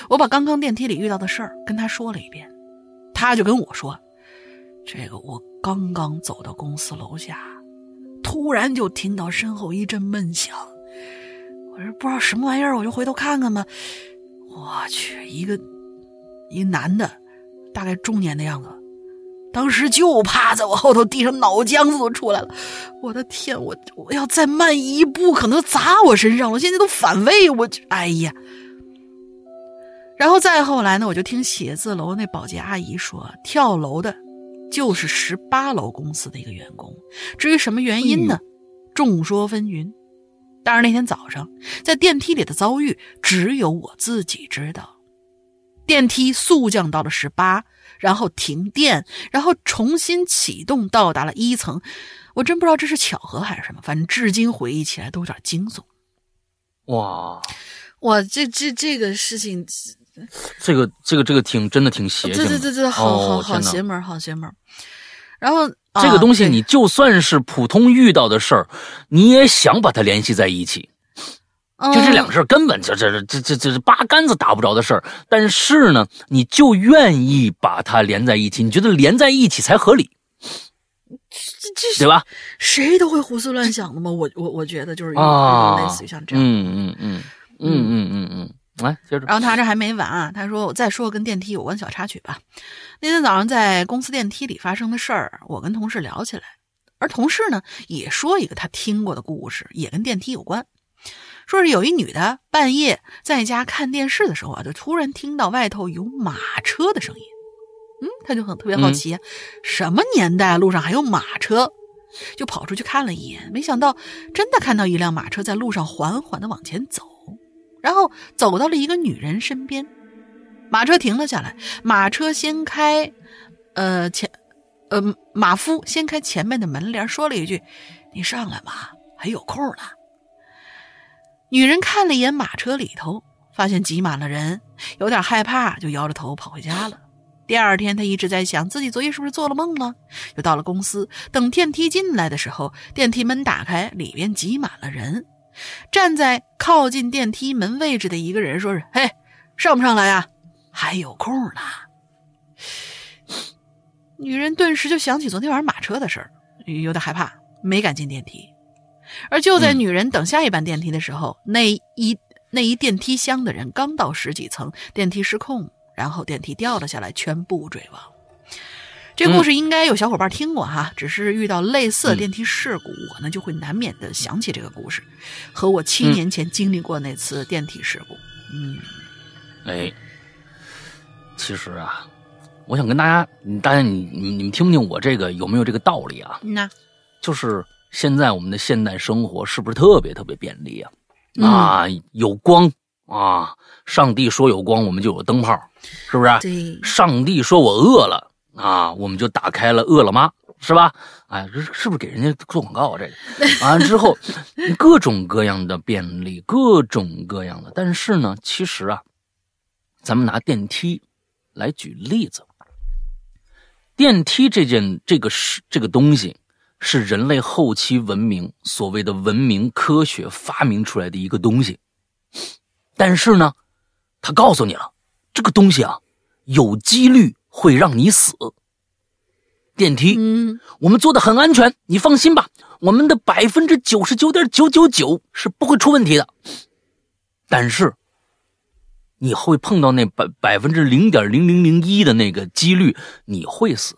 我把刚刚电梯里遇到的事儿跟他说了一遍，他就跟我说：“这个我刚刚走到公司楼下，突然就听到身后一阵闷响，我说不知道什么玩意儿，我就回头看看吧。我去，一个一男的，大概中年的样子，当时就趴在我后头，地上脑浆子都出来了。我的天，我我要再慢一步，可能砸我身上了。现在都反胃，我哎呀！然后再后来呢，我就听写字楼那保洁阿姨说，跳楼的，就是十八楼公司的一个员工。至于什么原因呢？众说纷纭。但是那天早上在电梯里的遭遇，只有我自己知道。电梯速降到了十八，然后停电，然后重新启动，到达了一层。我真不知道这是巧合还是什么，反正至今回忆起来都有点惊悚。哇，哇，这这这个事情，这个这个这个挺真的挺邪性的，对对对对，好好好邪门，好邪门。然后这个东西，啊你就算是普通遇到的事儿，你也想把它联系在一起。就这两个事儿根本这这这这这这八竿子打不着的事儿，但是呢，你就愿意把它连在一起，你觉得连在一起才合理，这这对吧？谁都会胡思乱想的嘛。我我我觉得就是类似于像这样。嗯嗯嗯嗯嗯嗯嗯，来接着，然后他这还没完啊，他说我再说个跟电梯有关小插曲吧。那天早上在公司电梯里发生的事儿，我跟同事聊起来，而同事呢也说一个他听过的故事，也跟电梯有关。说是有一女的半夜在家看电视的时候啊，就突然听到外头有马车的声音。嗯，他就很特别好奇啊，什么年代路上还有马车？就跑出去看了一眼，没想到真的看到一辆马车在路上缓缓的往前走，然后走到了一个女人身边。马车停了下来，马车掀开，呃前，呃马夫掀开前面的门帘，说了一句：“你上来吧，还有空呢。”女人看了一眼马车里头，发现挤满了人，有点害怕，就摇着头跑回家了。第二天，她一直在想自己昨夜是不是做了梦了。又到了公司，等电梯进来的时候，电梯门打开，里边挤满了人。站在靠近电梯门位置的一个人说是：“嘿，上不上来呀？还有空呢。”女人顿时就想起昨天晚上马车的事儿，有点害怕，没敢进电梯。而就在嗯女人等下一班电梯的时候，那一那一电梯厢的人刚到十几层，电梯失控，然后电梯掉了下来，全部坠亡。这故事应该有小伙伴听过哈，只是遇到类似的电梯事故，我呢就会难免的想起这个故事，和我七嗯年前经历过那次电梯事故。嗯哎，其实啊，我想跟大家，大家你你你们听不听我这个有没有这个道理啊？那就是现在我们的现代生活是不是特别特别便利啊？嗯啊，有光啊，上帝说有光，我们就有灯泡，是不是？对，上帝说我饿了啊，我们就打开了饿了么，是吧？哎，这是是不是给人家做广告啊？这个 [LAUGHS] 完了之后，各种各样的便利，各种各样的，但是呢，其实啊，咱们拿电梯来举例子，电梯这件这个是这个东西，是人类后期文明所谓的文明科学发明出来的一个东西，但是呢，他告诉你了，这个东西啊，有几率会让你死。电梯，嗯我们做的很安全，你放心吧，我们的百分之九十九点九九九是不会出问题的。但是，你会碰到那百百分之零点零零零一的那个几率，你会死。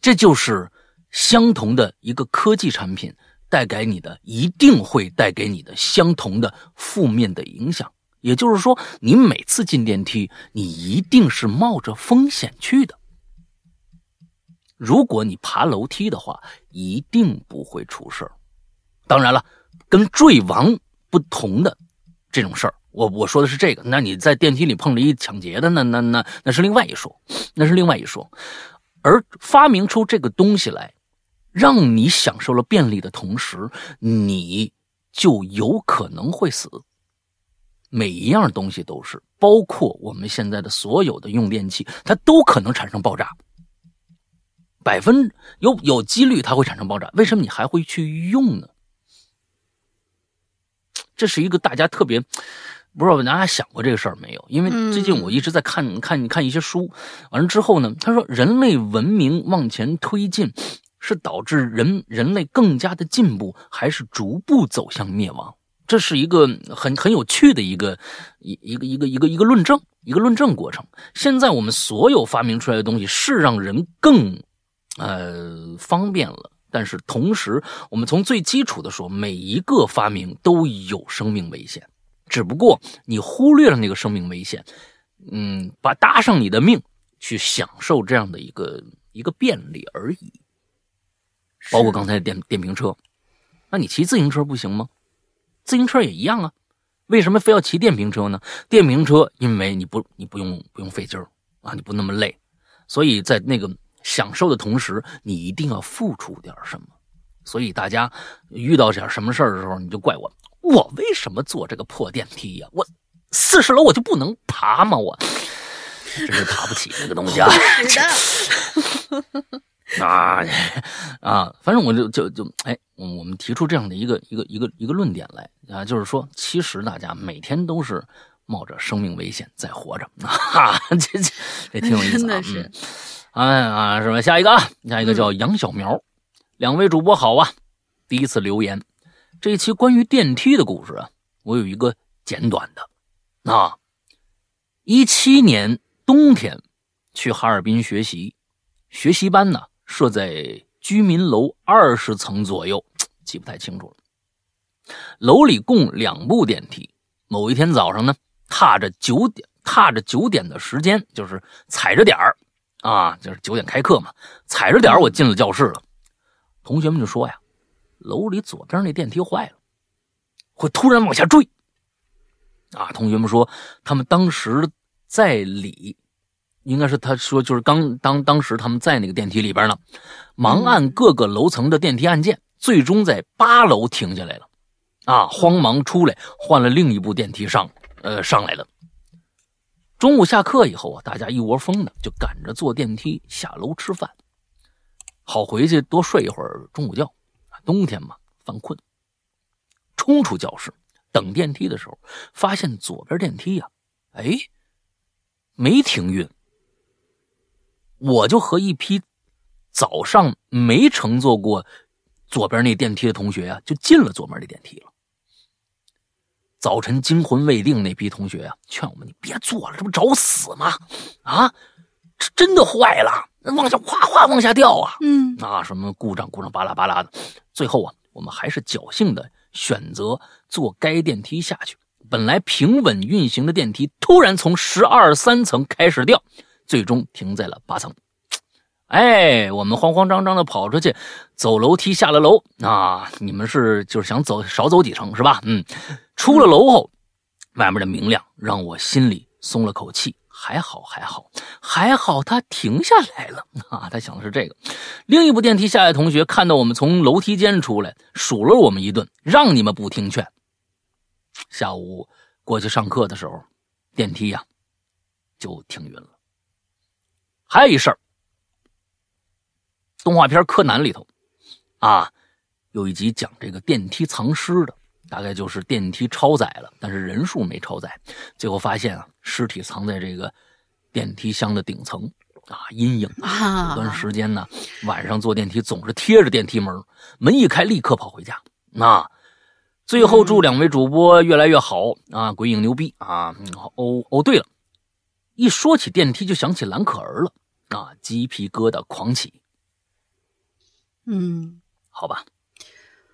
这就是相同的一个科技产品带给你的，一定会带给你的相同的负面的影响。也就是说，你每次进电梯，你一定是冒着风险去的。如果你爬楼梯的话，一定不会出事。当然了，跟坠亡不同的这种事儿，我我说的是这个。那你在电梯里碰着一抢劫的，那那那那是另外一说，那是另外一说。而发明出这个东西来，让你享受了便利的同时，你就有可能会死。每一样东西都是，包括我们现在的所有的用电器，它都可能产生爆炸。百分有有几率它会产生爆炸，为什么你还会去用呢？这是一个大家特别不知道大家想过这个事儿没有？因为嗯最近我一直在看看看一些书，完了之后呢，他说人类文明往前推进是导致人人类更加的进步，还是逐步走向灭亡？这是一个很很有趣的一个一一个一个一个一个论证，一个论证过程。现在我们所有发明出来的东西是让人更呃方便了，但是同时，我们从最基础的说，每一个发明都有生命危险，只不过你忽略了那个生命危险，嗯，把搭上你的命去享受这样的一个一个便利而已。包括刚才的电电瓶车，那你骑自行车不行吗？自行车也一样啊，为什么非要骑电瓶车呢？电瓶车因为你不你不用不用费劲儿啊，你不那么累，所以在那个享受的同时，你一定要付出点什么。所以大家遇到点什么事儿的时候，你就怪我，我为什么坐这个破电梯呀、我四十楼我就不能爬吗？我真是爬不起这个东西啊！[LAUGHS] 啊 [LAUGHS] 啊，反正我就就就哎，我我们提出这样的一个一个一个一个论点来啊，就是说，其实大家每天都是冒着生命危险在活着啊，这这这挺有意思啊，[LAUGHS] 真的是嗯，哎啊，是吧？下一个啊，下一个叫杨小苗，两位主播好啊，第一次留言，这一期关于电梯的故事啊，我有一个简短的啊，一七年冬天去哈尔滨学习，学习班呢设在居民楼二十层左右，记不太清楚了。楼里共两部电梯。某一天早上呢，踏着九点，踏着九点的时间，就是踩着点儿啊，就是九点开课嘛，踩着点儿我进了教室了。同学们就说呀，楼里左边那电梯坏了，会突然往下坠。啊，同学们说他们当时在里，应该是他说就是刚当当时他们在那个电梯里边呢，忙按各个楼层的电梯按键，最终在八楼停下来了。啊，慌忙出来换了另一部电梯上，呃，上来了。中午下课以后啊，大家一窝蜂的就赶着坐电梯下楼吃饭，好回去多睡一会儿中午觉。冬天嘛，犯困，冲出教室等电梯的时候，发现左边电梯呀、哎，没停运。我就和一批早上没乘坐过左边那电梯的同学啊，就进了左边那电梯了。早晨惊魂未定那批同学啊，劝我们你别坐了，这不找死吗？啊，这真的坏了，往下哗哗往下掉啊！嗯，啊，什么故障故障巴拉巴拉的，最后啊，我们还是侥幸的选择坐该电梯下去。本来平稳运行的电梯，突然从十二三层开始掉，最终停在了八层。哎，我们慌慌张张的跑出去，走楼梯下了楼啊！你们是就是想走少走几层是吧？嗯，出了楼后，外面的明亮让我心里松了口气。还好，还好，还好，他停下来了啊！他想的是这个。另一部电梯下来的同学看到我们从楼梯间出来，数落我们一顿，让你们不听劝。下午过去上课的时候，电梯呀、就停运了。还有一事儿，动画片《柯南》里头啊，有一集讲这个电梯藏尸的，大概就是电梯超载了，但是人数没超载，最后发现啊，尸体藏在这个电梯箱的顶层啊，阴影啊有段时间呢，晚上坐电梯总是贴着电梯门，门一开立刻跑回家。那、最后祝两位主播越来越好啊，鬼影牛逼啊！嗯哦哦，对了，一说起电梯就想起蓝可儿了啊，鸡皮疙瘩狂起。嗯，好吧，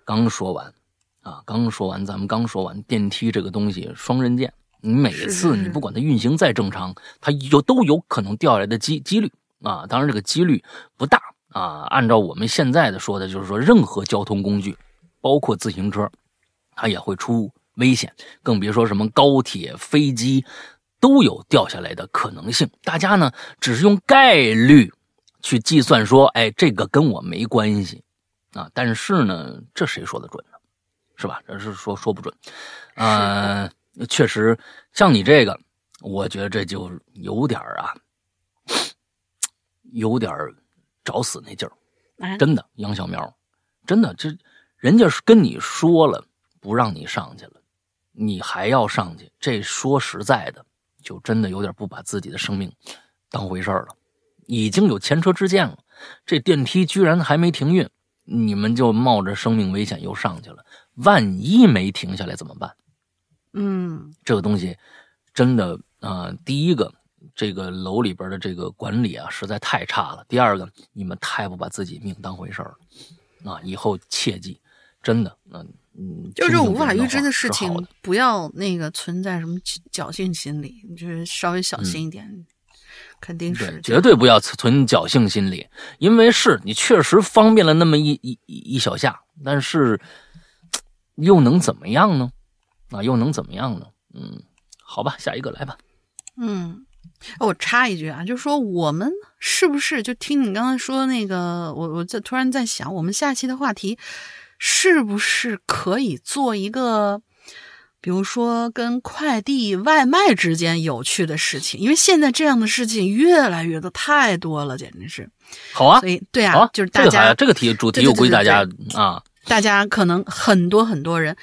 刚说完啊，刚说完，咱们刚说完电梯这个东西双刃剑，你每是次你不管它运行再正常，它有都有可能掉下来的机几率啊。当然这个几率不大啊。按照我们现在的说的，就是说任何交通工具，包括自行车，它也会出危险，更别说什么高铁、飞机都有掉下来的可能性。大家呢只是用概率去计算说，哎，这个跟我没关系啊。但是呢，这谁说的准呢？是吧？这是说说不准。呃，确实，像你这个，我觉得这就有点儿啊，[SNIFFS] 有点儿找死那劲儿。啊，真的，杨小苗，真的，这人家是跟你说了，不让你上去了，你还要上去，这说实在的，就真的有点不把自己的生命当回事儿了。已经有前车之鉴了，这电梯居然还没停运，你们就冒着生命危险又上去了，万一没停下来怎么办？嗯这个东西真的啊、呃第一个，这个楼里边的这个管理啊，实在太差了；第二个，你们太不把自己命当回事儿了啊！以后切记，真的，那嗯，就是无法预知的事情不要那个存在什么侥幸心理，就是稍微小心一点，肯定是对，绝对不要存侥幸心理，因为是你确实方便了那么一一一一小下，但是又能怎么样呢？啊，又能怎么样呢？嗯，好吧，下一个来吧。嗯，哦我插一句啊，就是说我们是不是就听你刚才说的那个，我我在突然在想，我们下期的话题是不是可以做一个，比如说跟快递外卖之间有趣的事情，因为现在这样的事情越来越多，太多了，简直是。好啊所，以对啊，啊，就是大家这个题主题，对对我估计大对对家啊，大家可能很多很多人，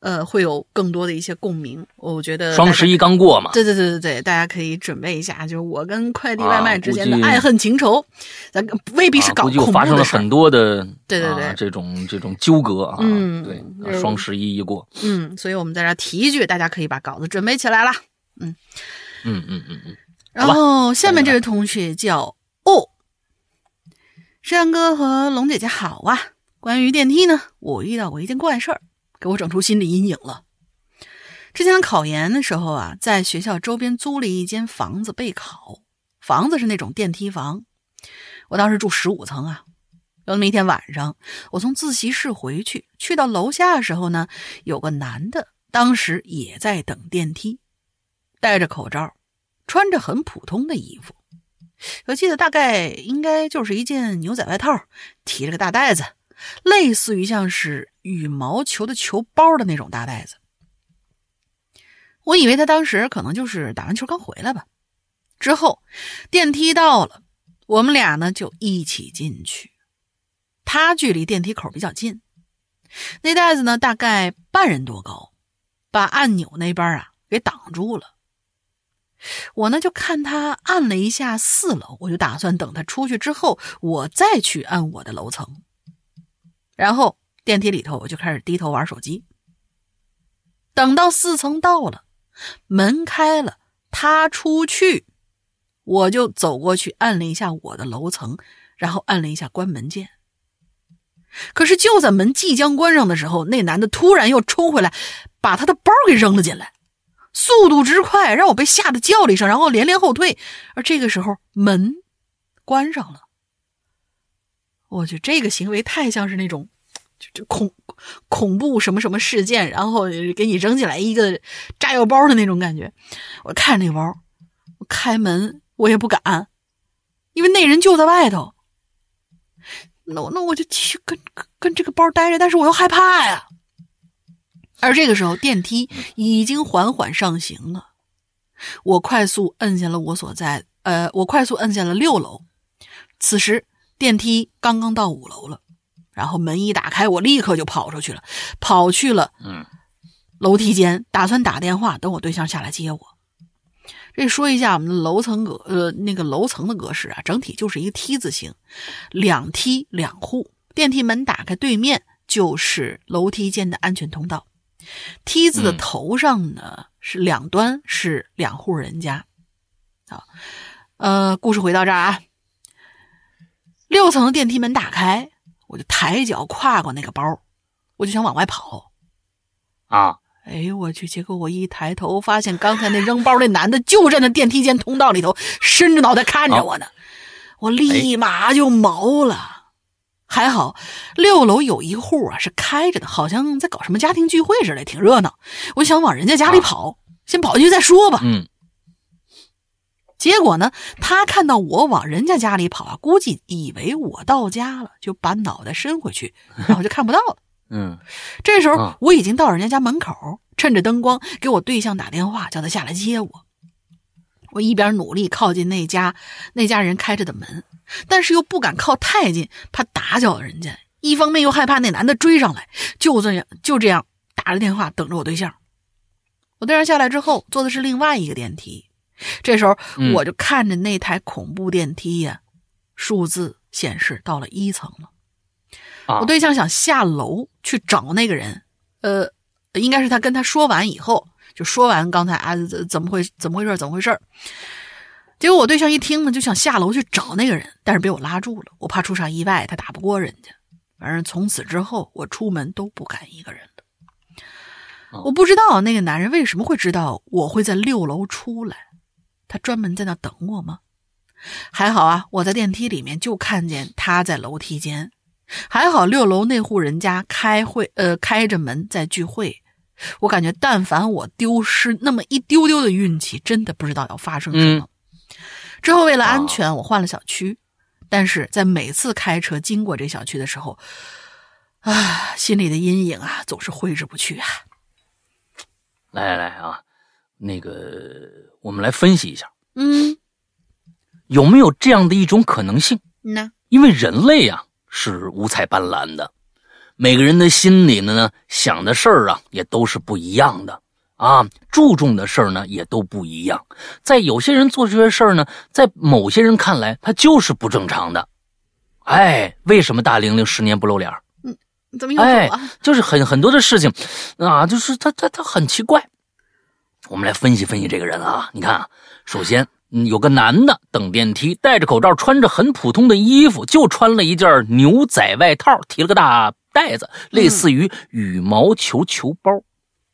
呃，会有更多的一些共鸣。我觉得双十一刚过嘛，对对对对对，大家可以准备一下，就是我跟快递外啊卖之间的爱恨情仇，咱未必是啊搞发生了。很多的对对对啊这种这种纠葛啊，嗯对，双十一一过，嗯，所以我们在这儿提一句，大家可以把稿子准备起来啦。嗯嗯嗯嗯，然后下面这位同学叫哦，山哥和龙姐姐好啊。关于电梯呢，我遇到过一件怪事儿，给我整出心理阴影了。之前考研的时候啊，在学校周边租了一间房子备考，房子是那种电梯房。我当时住十五层啊。有那么一天晚上，我从自习室回去，去到楼下的时候呢，有个男的，当时也在等电梯，戴着口罩，穿着很普通的衣服。我记得大概应该就是一件牛仔外套，提着个大袋子，类似于像是羽毛球的球包的那种大袋子。我以为他当时可能就是打完球刚回来吧。之后电梯到了，我们俩呢就一起进去。他距离电梯口比较近，那袋子呢大概半人多高，把按钮那边啊给挡住了。我呢就看他按了一下四楼，我就打算等他出去之后，我再去按我的楼层。然后电梯里头，我就开始低头玩手机。等到四层到了，门开了，他出去，我就走过去按了一下我的楼层，然后按了一下关门键。可是就在门即将关上的时候，那男的突然又冲回来，把他的包给扔了进来。速度之快，让我被吓得叫了一声，然后连连后退。而这个时候，门关上了。我去，这个行为太像是那种就就恐恐怖什么什么事件，然后给你扔进来一个炸药包的那种感觉。我看着那包，我开门我也不敢，因为那人就在外头。那我那我就继续跟跟这个包待着，但是我又害怕呀。而这个时候，电梯已经缓缓上行了。我快速摁下了我所在，呃，我快速摁下了六楼。此时，电梯刚刚到五楼了，然后门一打开，我立刻就跑出去了，跑去了嗯楼梯间，打算打电话等我对象下来接我。这说一下我们的楼层格，呃，那个楼层的格式啊，整体就是一个梯字形，两梯两户，电梯门打开，对面就是楼梯间的安全通道。梯子的嗯头上呢、是两端是两户人家。啊，呃，故事回到这儿啊，六层的电梯门打开，我就抬脚跨过那个包，我就想往外跑。啊，哎呦我去！结果我一抬头，发现刚才那扔包那男的就站在电梯间通道里头，伸着脑袋看着我呢。我立马就毛了。还好六楼有一户啊是开着的，好像在搞什么家庭聚会似的，挺热闹。我想往人家家里跑，先跑进去再说吧。嗯结果呢，他看到我往人家家里跑啊，估计以为我到家了，就把脑袋伸回去，[LAUGHS] 然后就看不到了。嗯这时候啊我已经到人家家门口，趁着灯光给我对象打电话，叫他下来接我。我一边努力靠近那家那家人开着的门，但是又不敢靠太近，怕打搅人家；一方面又害怕那男的追上来，就这样就这样打着电话等着我对象。我对象下来之后，坐的是另外一个电梯。这时候嗯我就看着那台恐怖电梯呀、数字显示到了一层了。啊我对象想下楼去找那个人，呃，应该是他跟他说完以后，就说完刚才啊怎怎么回怎么回事怎么回事结果我对象一听呢，就想下楼去找那个人，但是被我拉住了，我怕出啥意外，他打不过人家。反正从此之后，我出门都不敢一个人我不知道那个男人为什么会知道我会在六楼出来，他专门在那等我吗？还好啊，我在电梯里面就看见他在楼梯间。还好六楼那户人家开会，呃，开着门在聚会。我感觉，但凡我丢失那么一丢丢的运气，真的不知道要发生什么。之后为了安全，我换了小区，但是在每次开车经过这小区的时候，啊，心里的阴影啊，总是挥之不去啊。来来来啊，那个我们来分析一下，嗯，有没有这样的一种可能性？呢因为人类啊是五彩斑斓的，每个人的心里呢呢想的事儿啊也都是不一样的啊，注重的事儿呢也都不一样。在有些人做这些事儿呢，在某些人看来他就是不正常的。哎，为什么大玲玲十年不露脸嗯？怎么又走哎了？，就是很很多的事情啊，就是他他他很奇怪。我们来分析分析这个人啊，你看啊，首先。嗯，有个男的等电梯，戴着口罩，穿着很普通的衣服，就穿了一件牛仔外套，提了个大袋子，类似于羽毛球球包。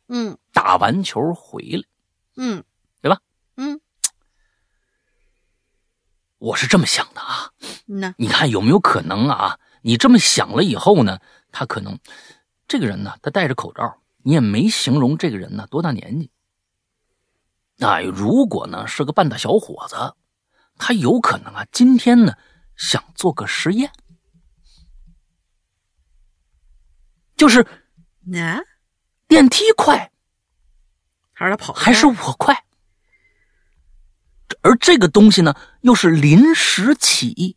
嗯打完球回来，嗯，对吧？嗯，我是这么想的啊。那你看有没有可能啊？你这么想了以后呢，他可能这个人呢，他戴着口罩，你也没形容这个人呢多大年纪。哎，如果呢是个半大小伙子，他有可能啊今天呢想做个实验，就是那电梯快还是他跑还是我快，而这个东西呢又是临时起意。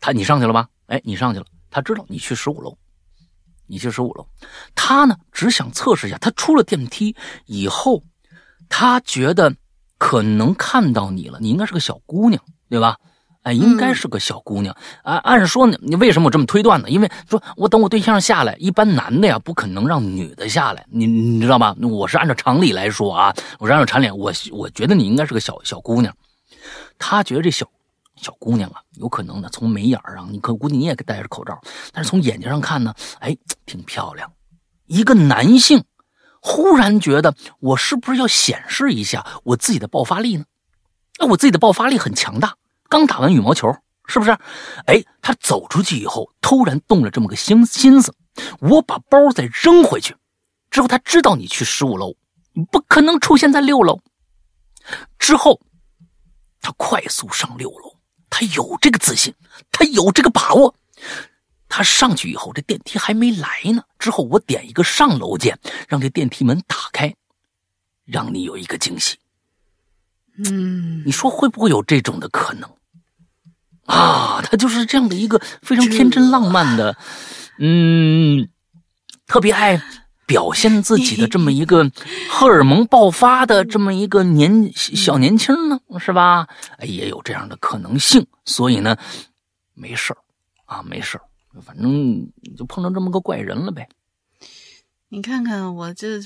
他你上去了吧？哎，你上去了，他知道你去十五楼，你去十五楼，他呢只想测试一下，他出了电梯以后，他觉得可能看到你了，你应该是个小姑娘，对吧？哎，应该是个小姑娘啊。按说呢，你为什么我这么推断呢？因为说我等我对象下来，一般男的呀不可能让女的下来，你你知道吧？我是按照常理来说啊，我是按照常理，我我觉得你应该是个小小姑娘。他觉得这小小姑娘啊，有可能呢从眉眼儿上，你可估计你也戴着口罩，但是从眼睛上看呢，哎，挺漂亮。一个男性忽然觉得，我是不是要显示一下我自己的爆发力呢？哎，我自己的爆发力很强大，刚打完羽毛球，是不是？哎，他走出去以后，突然动了这么个心心思，我把包再扔回去，之后他知道你去十五楼，不可能出现在六楼。之后，他快速上六楼，他有这个自信，他有这个把握。他上去以后，这电梯还没来呢。之后我点一个上楼键，让这电梯门打开，让你有一个惊喜。嗯，你说会不会有这种的可能？啊，他就是这样的一个非常天真浪漫的，嗯，特别爱表现自己的这么一个荷尔蒙爆发的这么一个年小年轻呢，是吧？哎也有这样的可能性，所以呢，没事儿啊，没事儿，反正就碰到这么个怪人了呗。你看看我这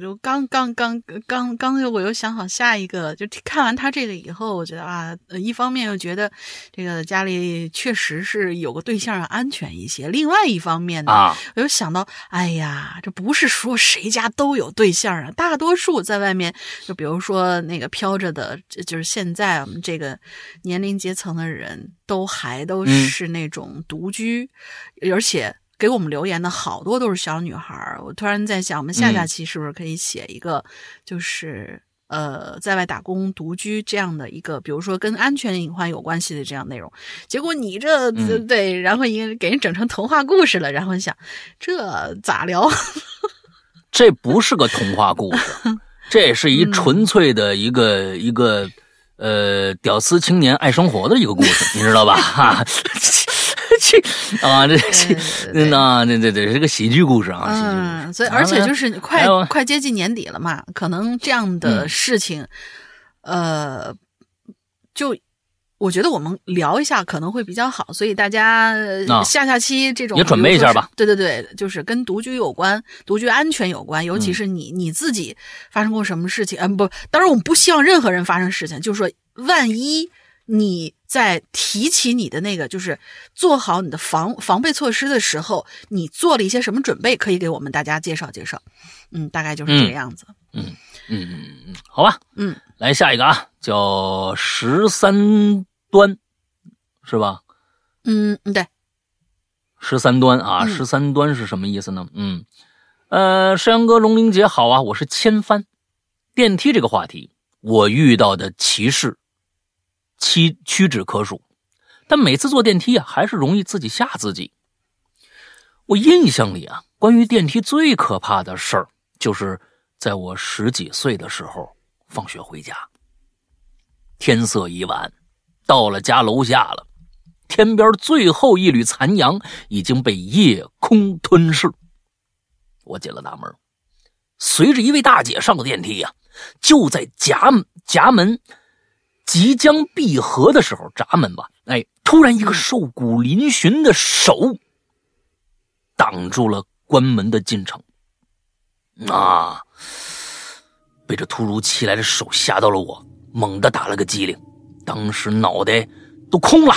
就刚刚刚刚刚又我又想好下一个，就看完他这个以后，我觉得啊，呃一方面又觉得这个家里确实是有个对象要安全一些，另外一方面呢，啊，我又想到，哎呀，这不是说谁家都有对象啊，大多数在外面，就比如说那个飘着的，就是现在我们这个年龄阶层的人都还都嗯是那种独居，而且。给我们留言的好多都是小女孩儿，我突然在想，我们下下嗯期是不是可以写一个，就是、呃，在外打工独居这样的一个，比如说跟安全隐患有关系的这样内容。结果你这、嗯对，然后一给人整成童话故事了，然后你想这咋聊？[LAUGHS] 这不是个童话故事，这是一纯粹的一个、一个呃屌丝青年爱生活的一个故事，你知道吧？哈，[LAUGHS] 这 [LAUGHS] 啊，这这 [LAUGHS] 对那这这这是个喜剧故事啊，喜剧故事。嗯，所以而且就是快快接近年底了嘛，可能这样的事情，呃，就我觉得我们聊一下可能会比较好，所以大家下下期这种也准备一下吧。对对对，就是跟独居有关，独居安全有关，尤其嗯是你、你自己发生过什么事情？嗯、不，当然我们不希望任何人发生事情，就是说，万一你在提起你的那个，就是做好你的防防备措施的时候，你做了一些什么准备，可以给我们大家介绍介绍。嗯，大概就是这个样子。嗯嗯嗯嗯，好吧，嗯，来下一个啊，叫十三端，是吧？嗯嗯，对，十三端啊，嗯十三端是什么意思呢？嗯，呃，山羊哥、龙玲姐好啊，我是千帆。电梯这个话题，我遇到的歧视屈屈指可数，但每次坐电梯啊，还是容易自己吓自己。我印象里啊，关于电梯最可怕的事儿，就是在我十几岁的时候，放学回家，天色已晚，到了家楼下了。天边最后一缕残阳已经被夜空吞噬。我进了大门，随着一位大姐上了电梯呀、就在闸闸门即将闭合的时候，闸门吧，哎，突然一个瘦骨嶙峋的手挡住了关门的进程。啊！被这突如其来的手吓到了我，猛地打了个激灵，当时脑袋都空了。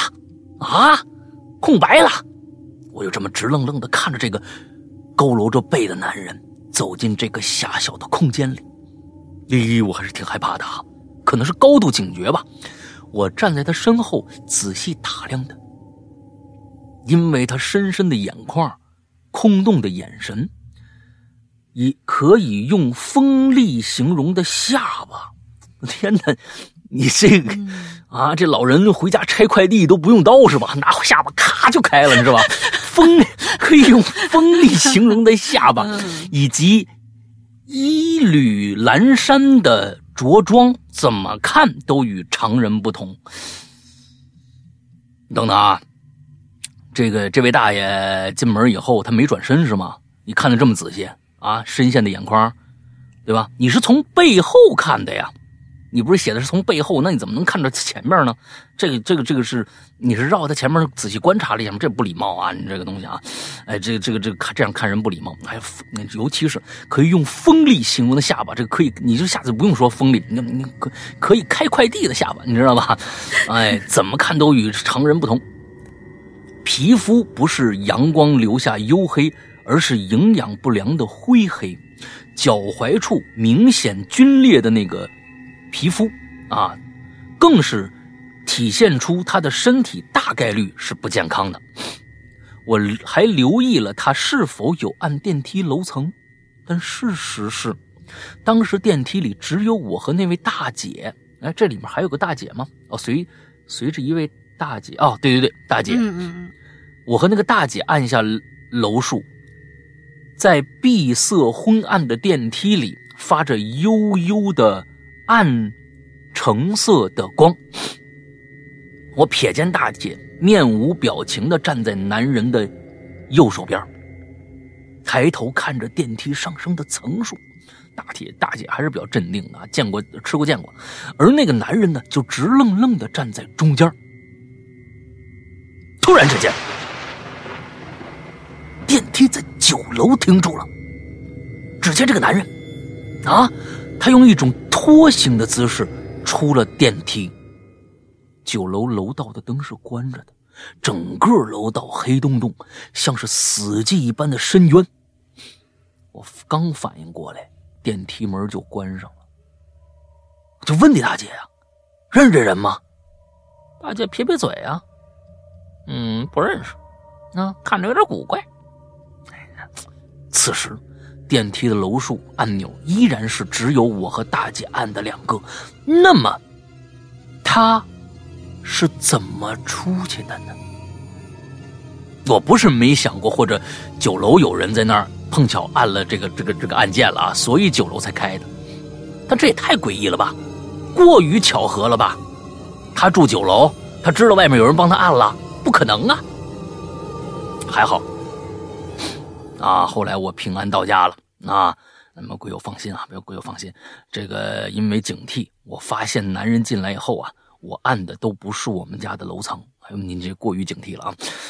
啊，空白了！我就这么直愣愣的看着这个佝偻着背的男人走进这个狭小的空间里。咦，我还是挺害怕的啊，可能是高度警觉吧。我站在他身后仔细打量他，因为他深深的眼眶、空洞的眼神，以可以用锋利形容的下巴。天哪！你这个啊，这老人回家拆快递都不用刀是吧？拿下巴咔就开了，你知道吧？[LAUGHS] 锋可以用锋利形容的下巴，以及衣履阑珊的着装，怎么看都与常人不同。等等啊，这个这位大爷进门以后，他没转身是吗？你看的这么仔细啊，深陷的眼眶，对吧？你是从背后看的呀？你不是写的是从背后，那你怎么能看着前面呢？这个这个这个是你是绕他前面仔细观察了一下吗？这不礼貌啊！你这个东西啊，哎，这个这个这个看这样看人不礼貌。哎尤其是可以用锋利形容的下巴，这个可以，你就下次不用说锋利，你你可可以开快递的下巴，你知道吧？哎，怎么看都与常人不同。皮肤不是阳光留下黝黑，而是营养不良的灰黑，脚踝处明显皲裂的那个。皮肤啊，更是体现出他的身体大概率是不健康的。我还留意了他是否有按电梯楼层，但事实是，当时电梯里只有我和那位大姐。哎，这里面还有个大姐吗？哦，随随着一位大姐哦，对对对，大姐。嗯嗯嗯，我和那个大姐按下楼数，在闭塞昏暗的电梯里发着悠悠的。暗橙色的光，我瞥见大姐面无表情的站在男人的右手边，抬头看着电梯上升的层数。大姐大姐还是比较镇定的，见过吃过见过，而那个男人呢，就直愣愣的站在中间。突然之间，电梯在九楼停住了。只见这个男人，啊！他用一种拖行的姿势出了电梯。九楼楼道的灯是关着的，整个楼道黑洞洞，像是死寂一般的深渊。我刚反应过来，电梯门就关上了。我就问你大姐呀、啊，认这人吗？大姐撇撇嘴啊，嗯，不认识，啊，看着有点古怪。此时。电梯的楼数按钮依然是只有我和大姐按的两个，那么他是怎么出去的呢？我不是没想过，或者九楼有人在那儿碰巧按了这个这个这个按键了啊，所以九楼才开的。但这也太诡异了吧，过于巧合了吧？他住九楼，他知道外面有人帮他按了，不可能啊！还好啊，后来我平安到家了啊。那么鬼友放心啊，没有鬼友放心，这个因为警惕，我发现男人进来以后啊，我按的都不是我们家的楼层。哎呦，您这过于警惕了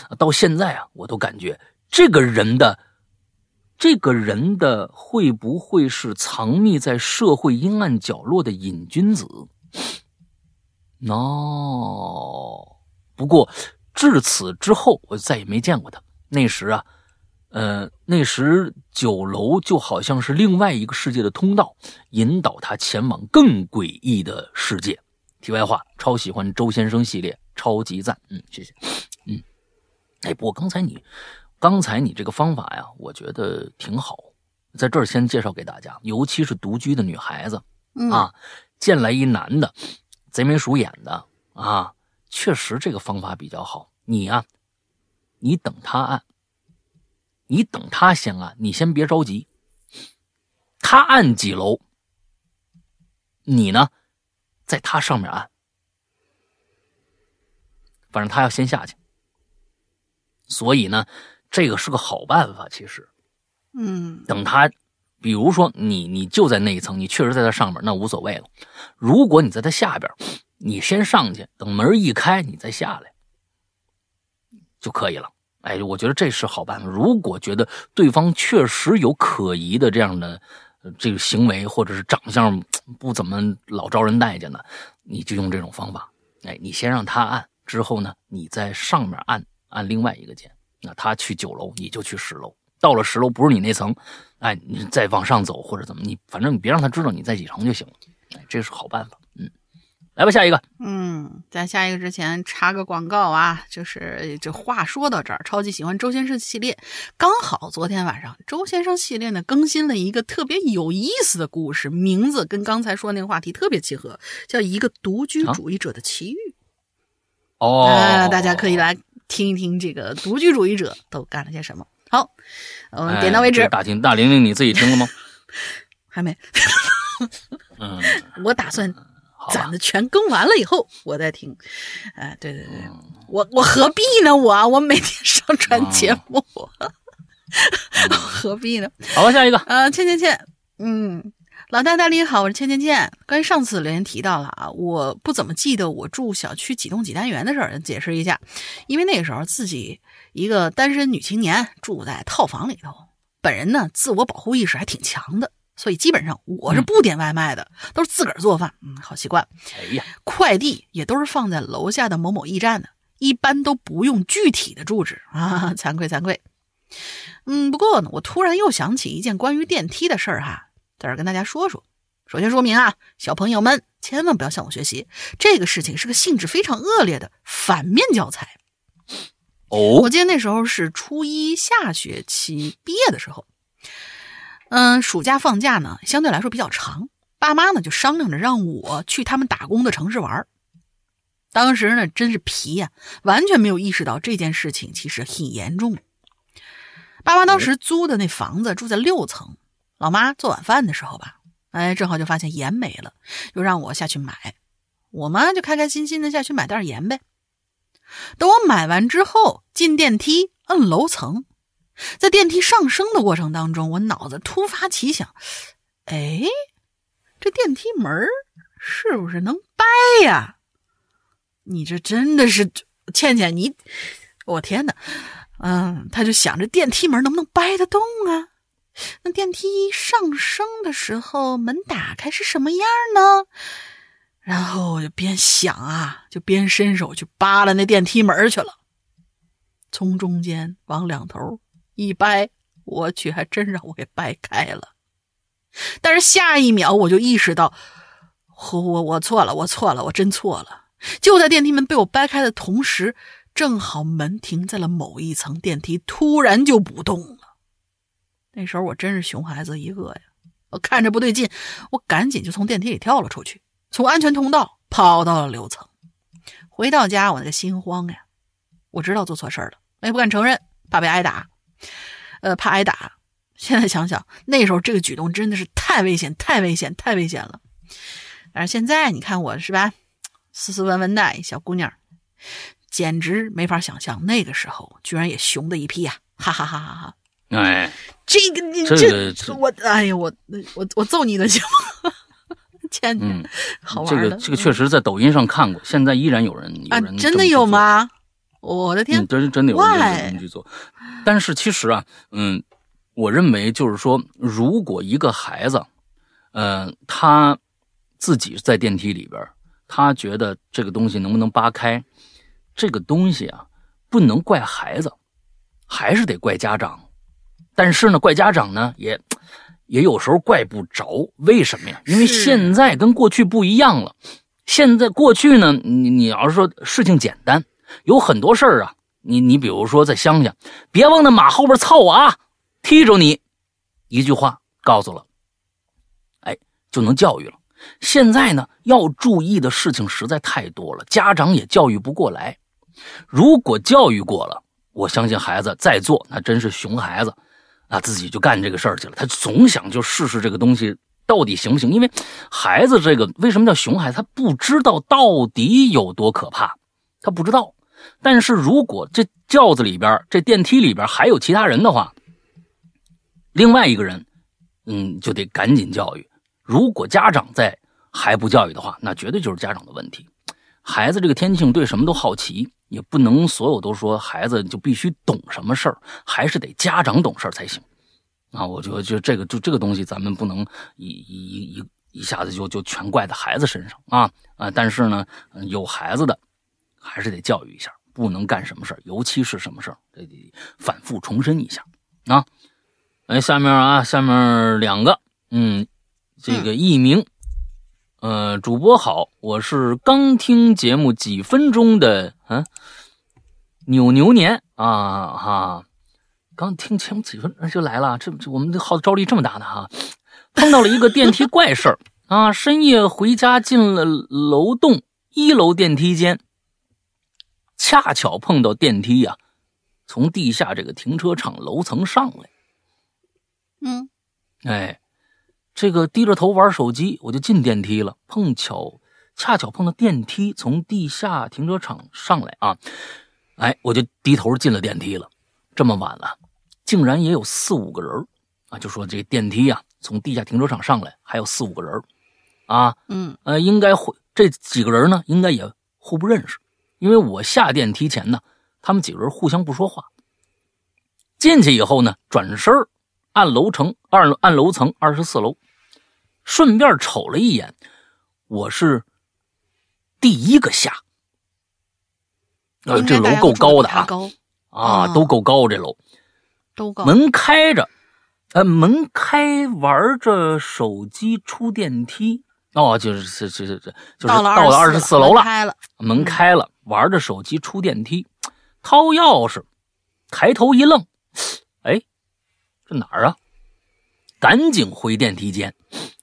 啊！到现在啊，我都感觉这个人的，这个人的会不会是藏匿在社会阴暗角落的瘾君子哦不过至此之后，我再也没见过他。那时啊。呃，那时酒楼就好像是另外一个世界的通道，引导他前往更诡异的世界。题外话，超喜欢周先生系列，超级赞，嗯，谢谢，嗯，哎，不过刚才你，刚才你这个方法呀，我觉得挺好，在这儿先介绍给大家，尤其是独居的女孩子啊，见来一男的，贼眉鼠眼的啊，确实这个方法比较好。你呀，你等他按。你等他先按，你先别着急。他按几楼，你呢，在他上面按。反正他要先下去，所以呢，这个是个好办法。其实，嗯，等他，比如说你，你就在那一层，你确实在他上面，那无所谓了。如果你在他下边，你先上去，等门一开，你再下来就可以了。哎，我觉得这是好办法。如果觉得对方确实有可疑的这样的这个行为，或者是长相不怎么老招人待见的，你就用这种方法。哎，你先让他按，之后呢，你在上面按按另外一个键。那他去九楼，你就去十楼。到了十楼，不是你那层，哎，你再往上走或者怎么，你反正你别让他知道你在几层就行了。哎，这是好办法。来吧，下一个。嗯，在下一个之前插个广告啊，就是这话说到这儿，超级喜欢周先生系列。刚好昨天晚上，周先生系列呢更新了一个特别有意思的故事，名字跟刚才说那个话题特别契合，叫《一个独居主义者的奇遇》。哦，啊，大家可以来听一听这个独居主义者都干了些什么。好，嗯，点到为止。大听大玲玲，你自己听了吗？[LAUGHS] 还没。嗯，我打算。攒的全更完了以后，我再听。哎，对对对，我我何必呢？我我每天上传节目，[LAUGHS] 何必呢？好吧，下一个。呃，倩倩倩，嗯，老大大你好，我是倩倩倩。关于上次留言提到了啊，我不怎么记得我住小区几栋几单元的事儿，解释一下。因为那个时候自己一个单身女青年住在套房里头，本人呢自我保护意识还挺强的。所以基本上我是不点外卖的，都是自个儿做饭。嗯，好习惯。哎呀，快递也都是放在楼下的某某驿站的，一般都不用具体的住址 [LAUGHS] 啊。惭愧惭愧。嗯，不过呢，我突然又想起一件关于电梯的事儿哈，在这跟大家说说。首先说明啊，小朋友们千万不要向我学习，这个事情是个性质非常恶劣的反面教材。哦，我记得那时候是初一下学期毕业的时候。嗯，暑假放假呢，相对来说比较长，爸妈呢就商量着让我去他们打工的城市玩当时呢，真是皮呀，完全没有意识到这件事情其实很严重。爸妈当时租的那房子住在六层，老妈做晚饭的时候吧，哎，正好就发现盐没了，又让我下去买。我妈就开开心心的下去买袋盐呗。等我买完之后，进电梯摁楼层。在电梯上升的过程当中，我脑子突发奇想，哎，这电梯门是不是能掰呀？你这真的是倩倩，你，我天哪，嗯，他就想着电梯门能不能掰得动啊？那电梯上升的时候，门打开是什么样呢？然后我就边想啊，就边伸手去扒拉那电梯门去了，从中间往两头。一掰，我去，还真让我给掰开了。但是下一秒，我就意识到，我我我错了，我错了，我真错了。就在电梯门被我掰开的同时，正好门停在了某一层，电梯突然就不动了。那时候我真是熊孩子一个呀！我看着不对劲，我赶紧就从电梯里跳了出去，从安全通道跑到了六层。回到家，我那个心慌呀！我知道做错事了，我也不敢承认，怕被挨打。呃，怕挨打。现在想想，那时候这个举动真的是太危险、太危险、太危险了。但是现在你看我是吧，斯斯文文的小姑娘，简直没法想象，那个时候居然也熊的一批呀、哈哈哈哈哈！哎，这个你这我哎呀我我我揍你的行吗？[LAUGHS] 天，嗯，好玩的这个这个确实在抖音上看过，现在依然有人有啊人，真的？有吗？我的天嗯，，真真的有？这么去做。但是其实啊，嗯，我认为就是说，如果一个孩子，呃，他自己在电梯里边，他觉得这个东西能不能扒开，这个东西啊，不能怪孩子，还是得怪家长。但是呢，怪家长呢，也也有时候怪不着。为什么呀？因为现在跟过去不一样了。现在过去呢，你你要是说事情简单，有很多事儿啊，你你比如说在乡下，别往那马后边凑啊，踢着你，一句话告诉了，哎，就能教育了。现在呢，要注意的事情实在太多了，家长也教育不过来。如果教育过了，我相信孩子再做，那真是熊孩子，啊，自己就干这个事儿去了。他总想就试试这个东西到底行不行，因为孩子这个为什么叫熊孩子？他不知道到底有多可怕，他不知道。但是如果这轿子里边、这电梯里边还有其他人的话，另外一个人，嗯，就得赶紧教育。如果家长在还不教育的话，那绝对就是家长的问题。孩子这个天性对什么都好奇，也不能所有都说孩子就必须懂什么事儿，还是得家长懂事儿才行。啊，我觉得就这个就这个东西，咱们不能一一一一下子就就全怪在孩子身上啊啊！但是呢，有孩子的还是得教育一下，不能干什么事儿，尤其是什么事儿，这得反复重申一下啊。哎，下面啊，下面两个，嗯，这个艺名，呃，主播好，我是刚听节目几分钟的，嗯、扭牛年啊哈，刚听节目几分钟就来了，这这我们这号召力这么大的哈，碰到了一个电梯怪事儿啊，深夜回家进了楼栋一楼电梯间，恰巧碰到电梯呀、从地下这个停车场楼层上来。嗯哎，这个低着头玩手机，我就进电梯了。碰巧，恰巧碰到电梯从地下停车场上来啊，哎，我就低头进了电梯了。这么晚了，竟然也有四五个人儿啊！就说这电梯啊，从地下停车场上来，还有四五个人儿啊，嗯呃，应该会这几个人呢，应该也互不认识，因为我下电梯前呢，他们几个人互相不说话。进去以后呢，转身儿按楼层二按楼层二十四楼，顺便瞅了一眼，我是第一个下。呃，这楼够高的啊，高啊，哦都够高这楼。都高，门开着，呃，门开玩着手机出电梯。哦，就是是是是，就是到了二十十四楼了，开了，门开了，玩着手机出电梯，掏钥匙，抬头一愣，哎，这哪儿啊？赶紧回电梯间，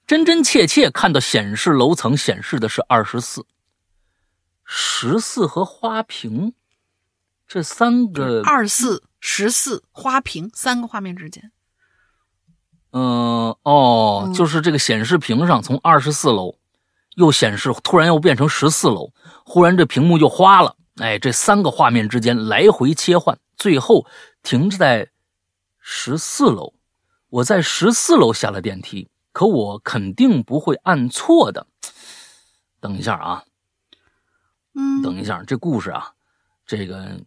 真真切切看到显示楼层显示的是二十四，十四和花瓶这三个二四十四花瓶三个画面之间，嗯，哦，嗯就是这个显示屏上从二十四楼又显示，突然又变成十四楼，忽然这屏幕就花了。哎，这三个画面之间来回切换，最后停在十四楼。我在十四楼下了电梯，可我肯定不会按错的。等一下啊，嗯，等一下，这故事啊，这个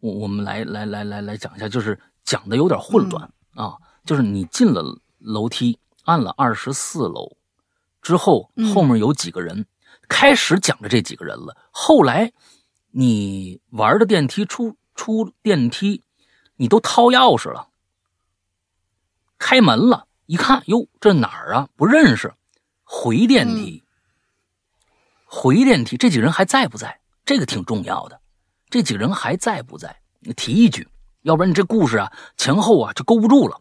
我我们来来来来来讲一下，就是讲的有点混乱、啊，就是你进了楼梯，按了二十四楼之后，嗯后面有几个人，开始讲着这几个人了，后来你玩的电梯出出电梯，你都掏钥匙了，开门了，一看，哟，这哪儿啊？不认识，回电梯。回电梯，这几个人还在不在？这个挺重要的。这几个人还在不在？你提一句，要不然你这故事啊前后啊就勾不住了。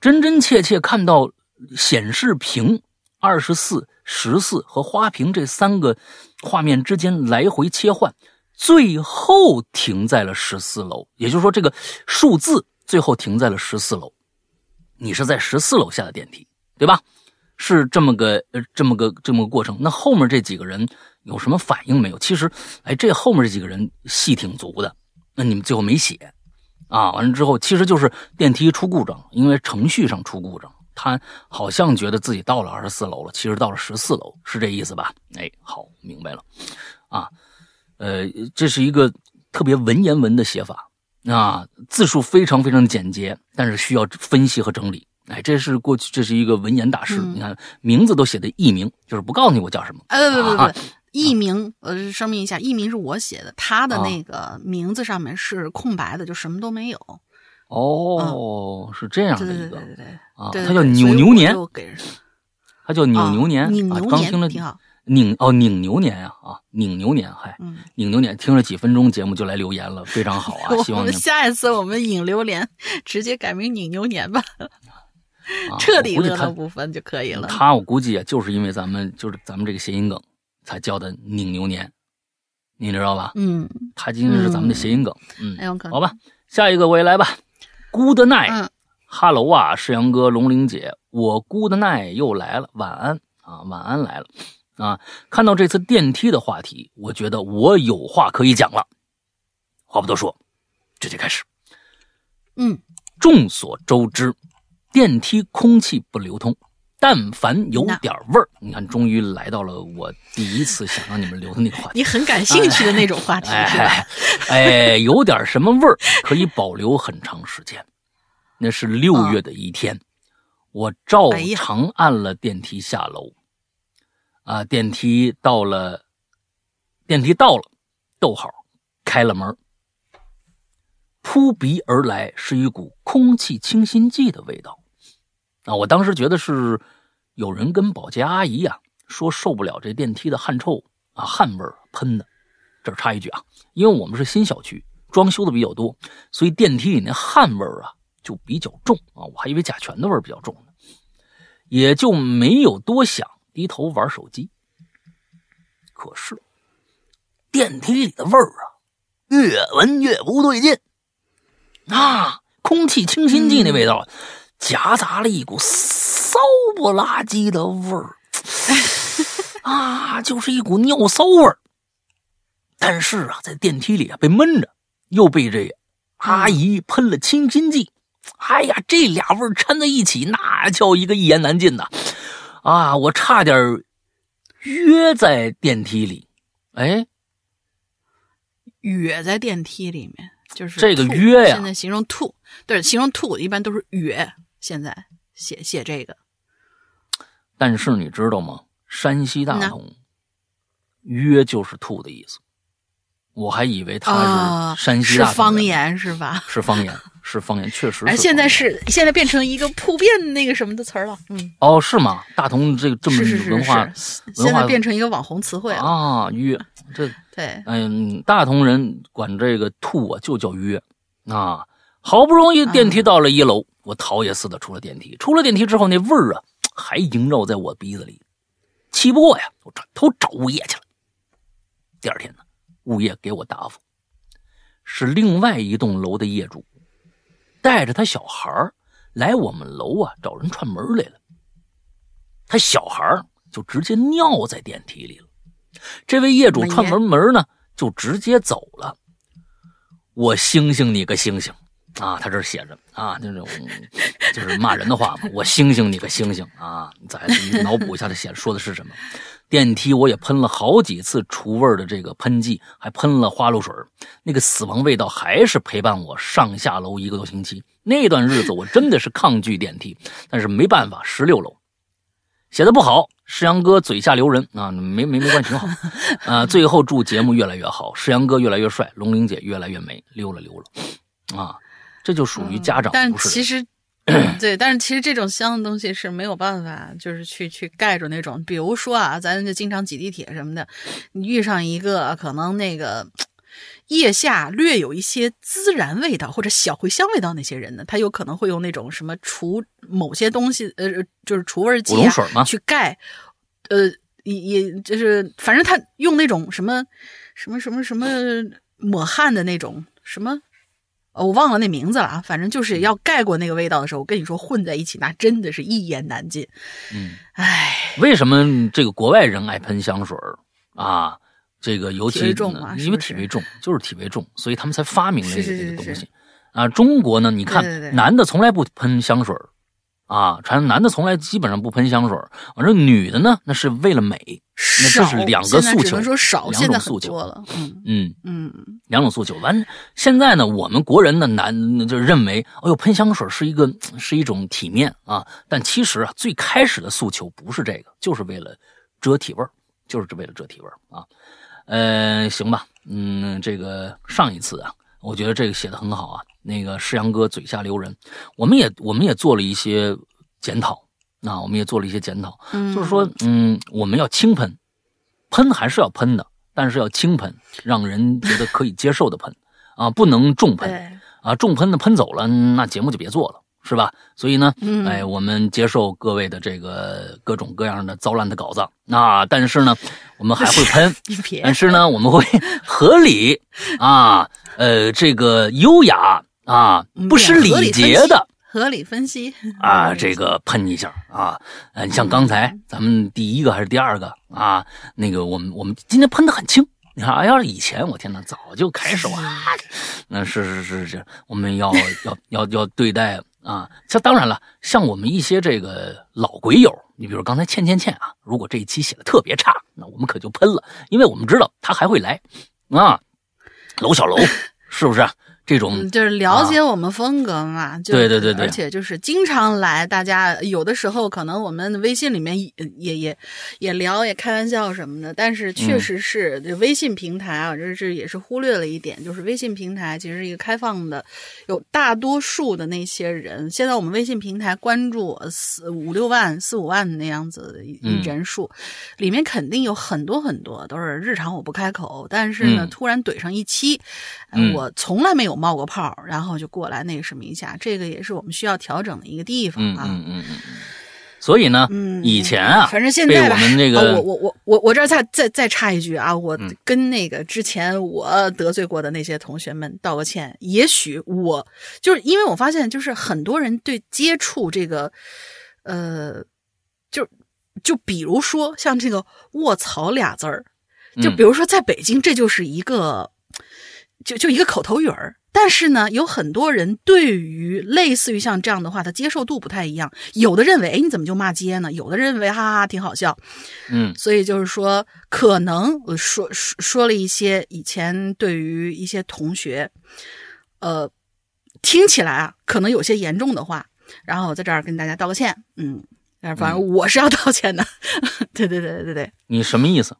真真切切看到显示屏二十四、十四和花瓶这三个画面之间来回切换，最后停在了十四楼。也就是说，这个数字最后停在了十四楼。你是在十四楼下的电梯，对吧？是这么个呃这么个这么个过程。那后面这几个人有什么反应没有？其实，哎，这后面这几个人戏挺足的。那你们最后没写啊？完了之后，其实就是电梯出故障，因为程序上出故障。他好像觉得自己到了二十四楼了，其实到了十四楼，是这意思吧？哎，好，明白了。啊，呃，这是一个特别文言文的写法啊，字数非常非常简洁，但是需要分析和整理。哎，这是过去，这是一个文言大师。你看，名字都写的艺名，就是不告诉你我叫什么。哎，不不不啊不，艺名，呃，声明一下，艺名是我写的，他的那个名字上面是空白的，就什么都没有。哦，是这样的一个对对对对啊，对，他叫扭牛年，他叫扭牛年啊啊。牛年刚听了挺好。拧哦，拧牛年呀啊，拧牛年，嗨，嗯，拧牛年，听了几分钟节目就来留言了，非常好啊！[LAUGHS] 希我们下一次我们引榴莲直接改名拧牛年吧，啊彻底乐我估计他乐不分就可以了。他我估计啊，就是因为咱们就是咱们这个谐音梗，才叫的拧牛年，你知道吧？嗯，他今天是咱们的谐音梗，嗯。好吧，下一个我也来吧，Good night，嗯哈喽啊，世阳哥、龙玲姐，我 Good night 又来了，晚安啊，晚安来了啊！看到这次电梯的话题，我觉得我有话可以讲了。话不多说，直接开始。嗯，众所周知，电梯空气不流通，但凡有点味儿，你看，终于来到了我第一次想让你们留的那个话题。你很感兴趣的那种话题是吧？哎哎，有点什么味儿可以保留很长时间。那是六月的一天，我照常按了电梯下楼。啊，电梯到了，电梯到了，逗号，开了门。扑鼻而来是一股空气清新剂的味道。啊，我当时觉得是有人跟保洁阿姨呀、说受不了这电梯的汗臭啊，汗味儿喷的。这插一句啊，因为我们是新小区，装修的比较多，所以电梯里那汗味儿啊就比较重啊，我还以为甲醛的味儿比较重呢，也就没有多想，低头玩手机。可是电梯里的味儿啊，越闻越不对劲，啊，空气清新剂那味道，夹杂了一股骚不拉几的味儿，[LAUGHS] 啊，就是一股尿骚味儿。但是啊，在电梯里啊被闷着，又被这阿姨喷了清新剂，哎呀，这俩味儿掺在一起，那叫一个一言难尽呐！啊，我差点儿约在电梯里。哎，约在电梯里面，就是这个吐约呀现在形容吐，对，形容吐一般都是哕。现在写写这个，但是你知道吗？山西大同约就是吐的意思，我还以为他啊，是山西是大同人方言是吧？是方言，是方言，确实是。哎，现在是现在变成一个普遍那个什么的词儿了，嗯，哦，是吗？大同这个这么是是是文化现在变成一个网红词汇了，啊，约这对，嗯，大同人管这个吐啊就叫约啊。好不容易电梯到了一楼，我逃也似的出了电梯。出了电梯之后，那味儿啊 [TSK] 还萦绕在我鼻子里，气不过呀，我转头找物业去了。第二天呢，物业给我答复，是另外一栋楼的业主带着他小孩儿来我们楼啊找人串门来了。他小孩儿就直接尿在电梯里了。这位业主串门门呢，就直接走了。我星星你个星星啊！他这写着啊，那种就是骂人的话嘛。我星星你个星星啊！再脑补一下，他写说的是什么？电梯我也喷了好几次除味的这个喷剂，还喷了花露水那个死亡味道还是陪伴我上下楼一个多星期。那段日子我真的是抗拒电梯，但是没办法，十六楼写的不好，世阳哥嘴下留人啊，没没没关系，挺好啊。最后祝节目越来越好，世阳哥越来越帅，龙玲姐越来越美，溜了溜了啊，这就属于家长，嗯但其实，对，但是其实这种香的东西是没有办法，就是去去盖住那种，比如说啊，咱就经常挤地铁什么的，你遇上一个可能那个腋下略有一些孜然味道或者小茴香味道那些人呢，他有可能会用那种什么除某些东西，呃，就是除味剂啊水吗去盖，呃，也也就是反正他用那种什么什么什么什么抹汗的那种什么。呃我忘了那名字了啊，反正就是要盖过那个味道的时候，我跟你说混在一起，那真的是一言难尽。嗯，唉，为什么这个国外人爱喷香水儿啊？这个尤其重嘛因为体味重，就是体味重，所以他们才发明了这个东西啊。中国呢，你看男的从来不喷香水儿啊，传男的从来基本上不喷香水儿，完了女的呢，那是为了美，那这是两个诉求说少，两现在很种诉求多了。嗯嗯。嗯，两种诉求。完，现在呢，我们国人的男就认为，哎呦，喷香水是一个是一种体面啊。但其实啊，最开始的诉求不是这个，就是为了遮体味儿，就是为了遮体味儿啊。呃，行吧，嗯，这个上一次啊，我觉得这个写的很好啊。那个世阳哥嘴下留人，我们也我们也做了一些检讨啊，我们也做了一些检讨，嗯。就是说，嗯，我们要轻喷，喷还是要喷的，但是要轻喷，让人觉得可以接受的喷啊，不能重喷，啊，重喷的喷走了，那节目就别做了，是吧？所以呢，嗯哎，我们接受各位的这个各种各样的糟烂的稿子啊，但是呢，我们还会喷，[LAUGHS] 但是呢，我们会 [LAUGHS] 合理啊，呃，这个优雅啊，不失礼节的。合理分析 [LAUGHS] 啊，这个喷一下啊，呃，你像刚才咱们第一个还是第二个啊，那个我们我们今天喷的很轻。你看，哎要是以前，我天呐，早就开始哇，那是是是是，我们要要要要对待啊。这当然了，像我们一些这个老鬼友，你比如刚才倩倩倩啊，如果这一期写的特别差，那我们可就喷了，因为我们知道他还会来啊。楼小楼是不是这种嗯，就是了解我们风格嘛，就对对对对。而且就是经常来，大家有的时候可能我们微信里面也也也也聊，也开玩笑什么的，但是确嗯实是这微信平台啊，这是也是忽略了一点，就是微信平台其实是一个开放的，有大多数的那些人，现在我们微信平台关注呃四五六万、四五万那样子的嗯。人数，里面肯定有很多很多都是日常我不开口，但是呢，嗯。突然怼上一期，我从来没有冒过泡，然后就过来那个什么一下，这个也是我们需要调整的一个地方嗯啊。嗯嗯。所以呢，嗯，以前啊，反正现在吧，我们这个啊我我我我我这儿再再再插一句啊，我嗯跟那个之前我得罪过的那些同学们道个歉。也许我就是因为我发现，就是很多人对接触这个，呃，就就比如说像这个“卧槽”俩字儿，就嗯比如说在北京，这就是一个，就就一个口头语儿。但是呢，有很多人对于类似于像这样的话，他接受度不太一样。有的认为，哎，你怎么就骂街呢？有的认为，哈哈哈，挺好笑。嗯所以就是说，可能我说说说了一些以前对于一些同学，呃，听起来啊，可能有些严重的话，然后我在这儿跟大家道个歉。嗯，但是反正我是要道歉的。[LAUGHS] 对对对对对。你什么意思？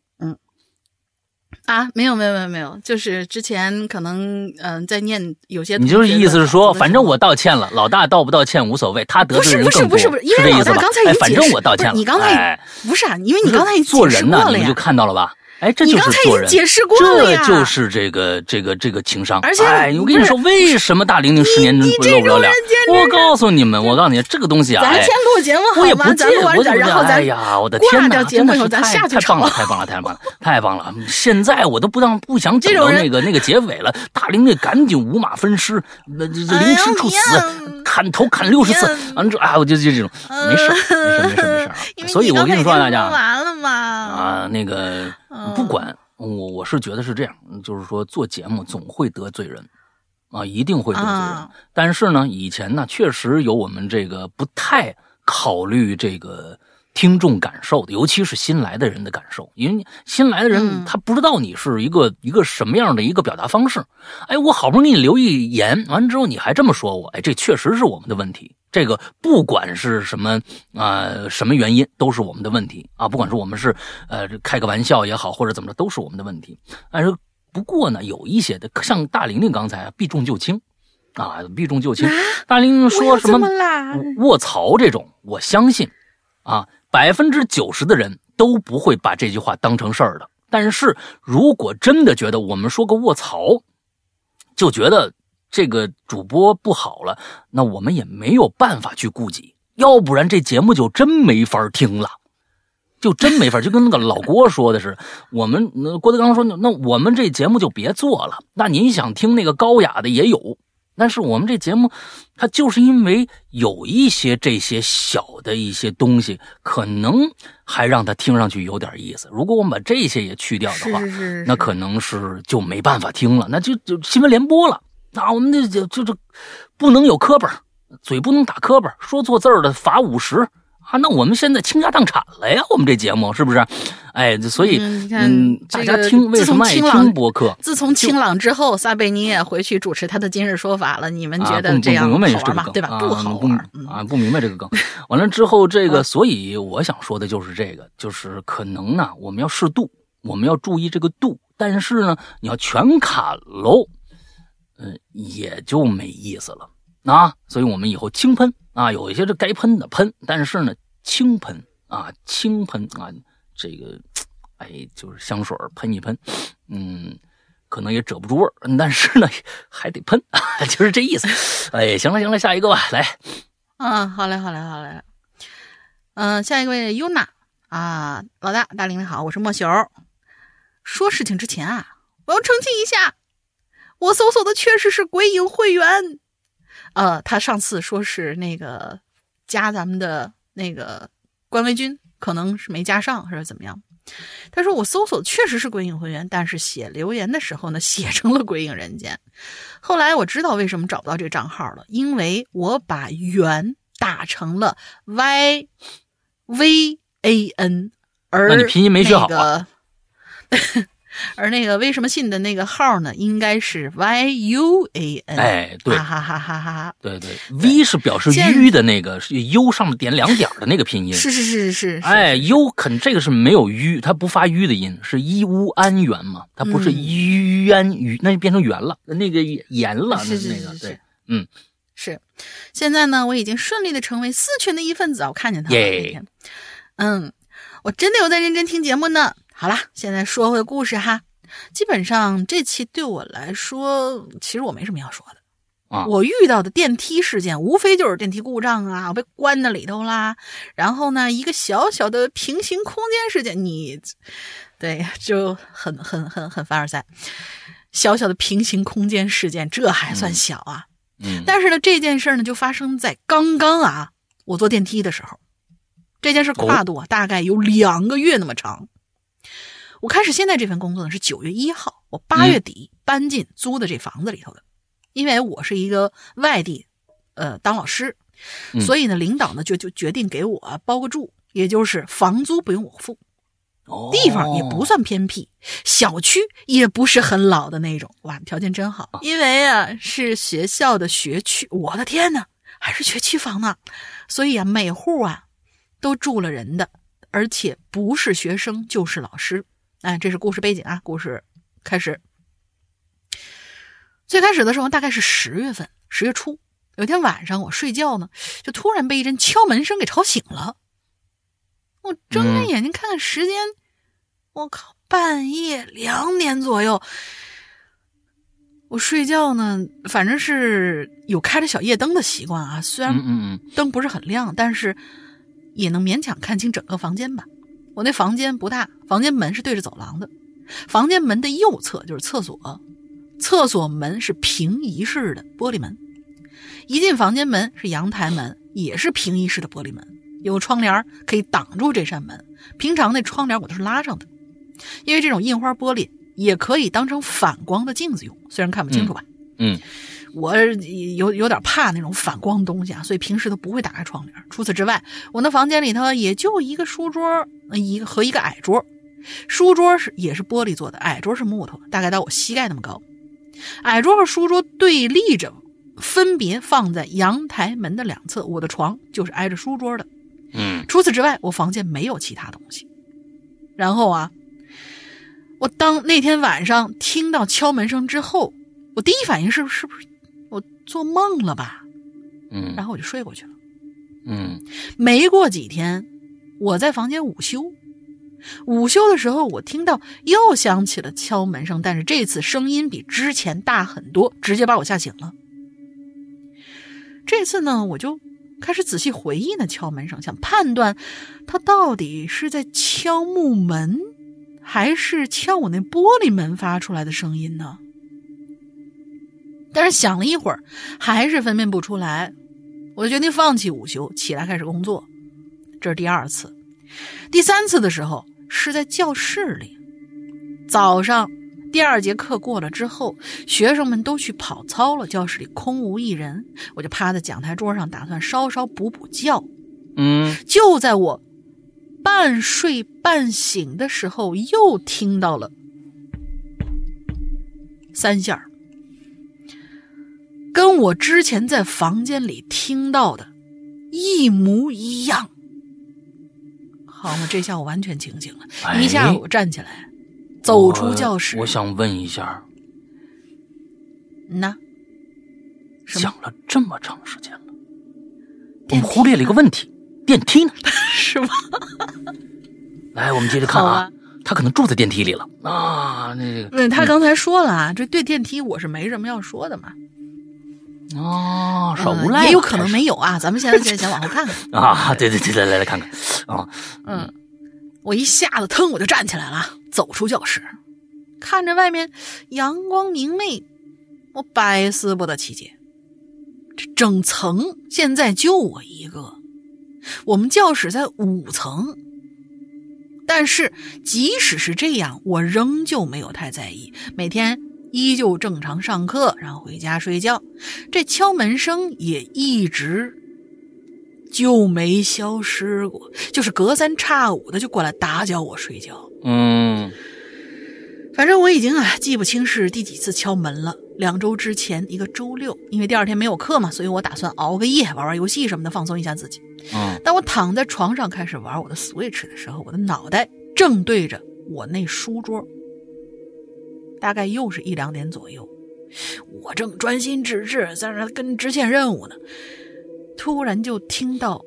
啊，没有没有没有没有，就是之前可能嗯、呃在念有些你就是意思是说，反正我道歉了，老大道不道歉无所谓，他得不是不是罪人更多，不是不是，因为老这意思吧？大刚才已哎，反经解释，正我道歉了，不是你刚才、哎不是啊，因为你刚才已经做人呢，你们就，看到了吧？哎，这就你刚才已是做人，经解释过了呀，这就是这个这个这个情商。而且哎，我跟你说，为什么大玲玲十年真不露不了脸？我告诉你们，我告诉你，这个东西啊，哎咱先录节目好吗？我也不介咱录完我就咱然后咱哎呀，我的天哪，挂掉节真的是太太棒了，太棒了，太棒了，太棒了！现在我都不当不想等到那个那个结尾了，大玲玲赶紧五马分尸，那这这哎凌迟处死，砍头砍六十次呀，完了之后啊，我就就这种没事儿没事儿没事儿没事儿啊所以我跟你说啊，大家完了吗，啊，那个嗯不管我，我是觉得是这样，就是说做节目总会得罪人，啊，一定会得罪人。啊但是呢，以前呢，确实有我们这个不太考虑这个听众感受的，尤其是新来的人的感受，因为新来的人、嗯他不知道你是一个一个什么样的一个表达方式。哎，我好不容易给你留一言，完了之后你还这么说我，哎，这确实是我们的问题。这个不管是什么啊、呃什么原因，都是我们的问题啊。不管是我们是呃开个玩笑也好，或者怎么着，都是我们的问题。但是不过呢，有一些的像大玲玲刚才啊，避重就轻啊，避重就轻。大玲玲说什么么？卧槽这种，我相信啊，百分之九十的人都不会把这句话当成事儿的。但是如果真的觉得我们说个卧槽，就觉得这个主播不好了，那我们也没有办法去顾及，要不然这节目就真没法听了。就真没法，就跟那个老郭说的是，我们郭德纲说，那我们这节目就别做了。那您想听那个高雅的也有但是我们这节目，它就是因为有一些这些小的一些东西，可能还让他听上去有点意思。如果我们把这些也去掉的话，是是是，那可能是就没办法听了，那就就新闻联播了。那我们这就就这不能有磕巴，嘴不能打磕巴，说错字儿的罚五十啊！那我们现在倾家荡产了呀，我们这节目是不是？哎，所以嗯大这个家听为什么爱听播客？自从清朗之后，撒贝宁也回去主持他的今日说法了。你们觉得这样不明白好玩吗？对吧？啊不好不玩。嗯啊，不明白这个梗。完了之后，这个，嗯所以我想说的就是这个，就是可能呢，我们要适度，我们要注意这个度。但是呢，你要全砍喽，嗯、也就没意思了啊。所以我们以后轻喷啊，有一些这该喷的喷，但是呢，轻喷啊，轻喷啊，这个，哎，就是香水喷一喷，嗯。可能也遮不住味儿，但是呢，[LAUGHS] 还得喷，[LAUGHS] 就是这意思。哎，行了行了，下一个吧，来，嗯，好嘞，好嘞，好嘞。嗯、下一位 Yuna 啊，老大大玲玲好，我是莫朽。说事情之前啊，我要澄清一下，我搜索的确实是鬼影会员。呃，他上次说是那个加咱们的那个官微君，可能是没加上，还是怎么样？他说我搜索确实是鬼影会员，但是写留言的时候呢，写成了鬼影人间。后来我知道为什么找不到这个账号了，因为我把“元”打成了 Y V A N，而那你拼音没学好啊那个 [LAUGHS] 而那个为什么信的那个号呢，应该是 Y U A N。哎，对哈哈哈哈哈哈！对对，V 是表示 U “”的那个，是 U 上面点两点的那个拼音。[LAUGHS] 是是是是是，哎，U 肯这个是没有“ U，”，它不发“鱼”的音，是一乌安元嘛，它不是嗯鱼安鱼，那就变成圆了，那个盐了，那个对嗯，是。现在呢，我已经顺利的成为四群的一份子啊，我看见他了耶那天。嗯，我真的有在认真听节目呢。好啦，现在说回故事哈。基本上这期对我来说，其实我没什么要说的。啊我遇到的电梯事件，无非就是电梯故障啊，我被关在里头啦。然后呢，一个小小的平行空间事件，你对就很很很很凡尔赛。小小的平行空间事件，这还算小啊？嗯，但是呢，这件事儿呢，就发生在刚刚啊，我坐电梯的时候。这件事跨度啊，大概有两个月那么长。我开始现在这份工作呢是九月一号，我八月底搬进租的这房子里头的，因为我是一个外地，呃，当老师，嗯。所以呢，领导呢就就决定给我包个住，也就是房租不用我付，地方也不算偏僻，小区也不是很老的那种，哇，条件真好。因为啊是学校的学区，我的天呐，还是学区房呢，所以啊每户啊都住了人的，而且不是学生就是老师。哎，这是故事背景啊，故事开始。最开始的时候大概是十月份，十月初，有一天晚上我睡觉呢，就突然被一阵敲门声给吵醒了。我睁嗯开眼睛看看时间，我靠，半夜两点左右。我睡觉呢，反正是有开着小夜灯的习惯啊，虽然灯不是很亮，但是也能勉强看清整个房间吧。我那房间不大，房间门是对着走廊的，房间门的右侧就是厕所，厕所门是平移式的玻璃门，一进房间门是阳台门，也是平移式的玻璃门，有窗帘可以挡住这扇门。平常那窗帘我都是拉上的，因为这种印花玻璃也可以当成反光的镜子用，虽然看不清楚吧。嗯我有有点怕那种反光东西啊，所以平时都不会打开窗帘。除此之外，我那房间里头也就一个书桌，呃一个和一个矮桌。书桌是也是玻璃做的，矮桌是木头，大概到我膝盖那么高。矮桌和书桌对立着，分别放在阳台门的两侧。我的床就是挨着书桌的。嗯除此之外，我房间没有其他东西。然后啊，我当那天晚上听到敲门声之后，我第一反应是是不是我做梦了吧？嗯然后我就睡过去了。嗯没过几天，我在房间午休，午休的时候我听到又响起了敲门声，但是这次声音比之前大很多，直接把我吓醒了。这次呢，我就开始仔细回忆那敲门声，想判断他到底是在敲木门，还是敲我那玻璃门发出来的声音呢？但是想了一会儿，还是分辨不出来，我就决定放弃午休，起来开始工作。这是第二次，第三次的时候是在教室里。早上第二节课过了之后，学生们都去跑操了，教室里空无一人，我就趴在讲台桌上，打算稍稍补补觉。嗯，就在我半睡半醒的时候，又听到了三下儿，跟我之前在房间里听到的一模一样。好嘛，这下我完全清醒了，哎一下我站起来，走出教室。我我想问一下，那讲了这么长时间了，我们忽略了一个问题，电梯呢？[LAUGHS] 是吗？来，我们接着看啊他可能住在电梯里了啊，那个嗯，他刚才说了啊，这对电梯我是没什么要说的嘛。哦，耍嗯无赖了，也有可能没有啊。咱们现在先先往后看看。[LAUGHS] 啊，对对对，来来来看看啊，嗯，我一下子腾我就站起来了，走出教室，看着外面阳光明媚，我百思不得其解。这整层现在就我一个，我们教室在五层，但是即使是这样，我仍旧没有太在意，每天依旧正常上课，然后回家睡觉。这敲门声也一直就没消失过，就是隔三差五的就过来打搅我睡觉。嗯反正我已经啊记不清是第几次敲门了。两周之前一个周六，因为第二天没有课嘛，所以我打算熬个夜，玩玩游戏什么的，放松一下自己。嗯当我躺在床上开始玩我的 Switch 的时候，我的脑袋正对着我那书桌，大概又是一两点左右，我正专心致志在那跟支线任务呢，突然就听到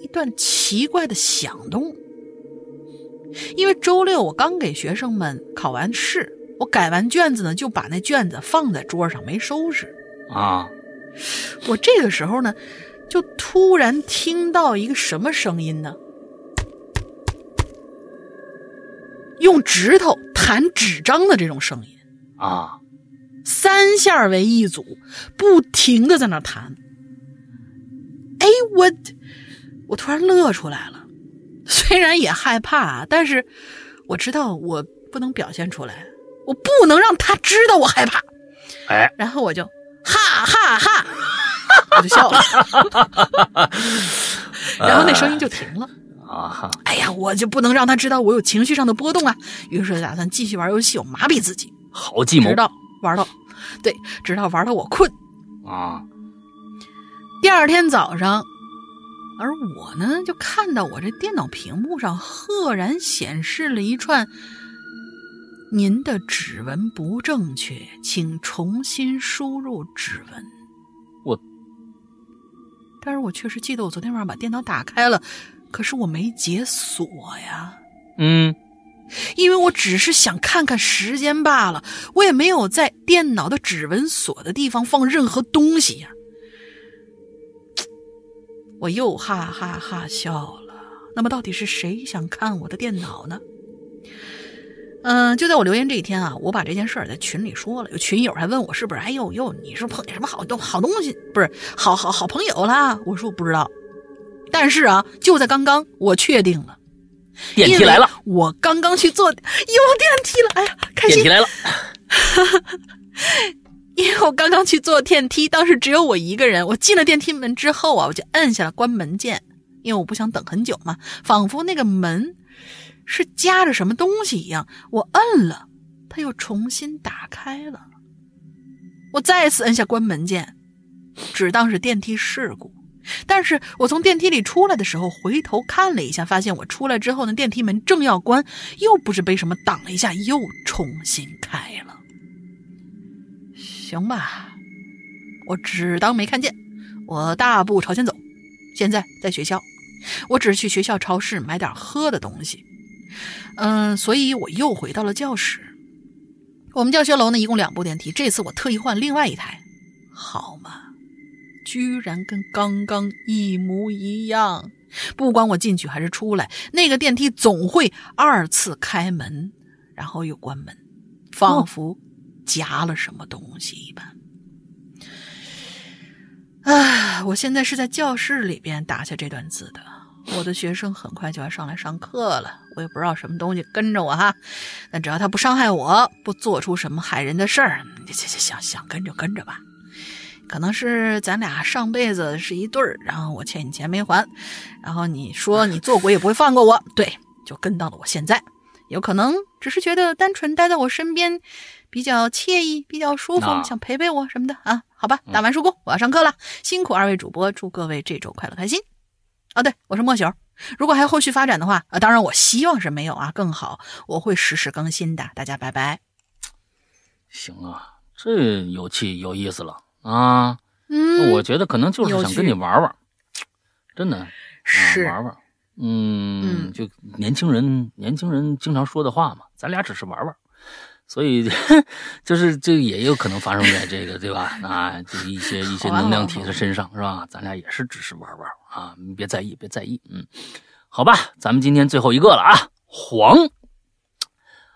一段奇怪的响动。因为周六我刚给学生们考完试，我改完卷子呢，就把那卷子放在桌上没收拾。啊，我这个时候呢，就突然听到一个什么声音呢？用指头弹纸张的这种声音，啊，三下为一组，不停的在那弹。哎，我我突然乐出来了，[LAUGHS] 虽然也害怕啊，但是我知道我不能表现出来，我不能让他知道我害怕。哎，然后我就哈哈哈，[LAUGHS] 我就笑了，[LAUGHS] 然后那声音就停了。啊哈，哎呀，我就不能让他知道我有情绪上的波动啊！于是打算继续玩游戏，我麻痹自己，好计谋直到玩到，对，直到玩到我困。啊，第二天早上，而我呢，就看到我这电脑屏幕上赫然显示了一串“您的指纹不正确，请重新输入指纹”。我，但是我确实记得我昨天晚上把电脑打开了，可是我没解锁呀。嗯因为我只是想看看时间罢了，我也没有在电脑的指纹锁的地方放任何东西呀。我又哈哈哈笑了。那么到底是谁想看我的电脑呢？嗯、就在我留言这一天啊，我把这件事儿在群里说了，有群友还问我是不是，哎呦呦，你是碰见什么好东好东西，不是好好好朋友啦？我说我不知道，但是啊，就在刚刚，我确定了。电梯来了，我刚刚去坐，有电梯了，哎呀，开心电梯！来了，[LAUGHS] 因为我刚刚去坐电梯，当时只有我一个人。我进了电梯门之后啊，我就摁下了关门键，因为我不想等很久嘛，仿佛那个门是夹着什么东西一样。我摁了，它又重新打开了。我再次摁下关门键，只当是电梯事故。但是我从电梯里出来的时候，回头看了一下，发现我出来之后呢，电梯门正要关，又不知被什么挡了一下，又重新开了。行吧，我只当没看见。我大步朝前走，现在在学校，我只是去学校超市买点喝的东西。嗯，所以我又回到了教室。我们教学楼呢，一共两部电梯，这次我特意换另外一台，好嘛，居然跟刚刚一模一样。不管我进去还是出来，那个电梯总会二次开门，然后又关门，仿佛夹了什么东西一般。唉，我现在是在教室里边打下这段字的。我的学生很快就要上来上课了，我也不知道什么东西跟着我哈，但只要他不伤害我，不做出什么害人的事儿，你想想跟就跟着吧。可能是咱俩上辈子是一对儿，然后我欠你钱没还，然后你说你做鬼也不会放过我，对，就跟到了我现在。有可能只是觉得单纯待在我身边比较惬意，比较舒服，啊想陪陪我什么的啊？好吧，打完收工，我要上课了，辛苦二位主播，祝各位这周快乐开心。啊，对，我是莫朽。如果还有后续发展的话，啊，当然我希望是没有啊，更好，我会实时更新的。大家拜拜。行啊，这有气有意思了啊！嗯，我觉得可能就是想跟你玩玩，[TSK] 真的啊，是玩玩。嗯，嗯就年轻人年轻人经常说的话嘛，咱俩只是玩玩，所以 [LAUGHS] 就是这也有可能发生在这个对吧？啊，这一些一些能量体的身上是吧？咱俩也是只是玩玩啊，你别在意，别在意。嗯，好吧，咱们今天最后一个了啊，黄。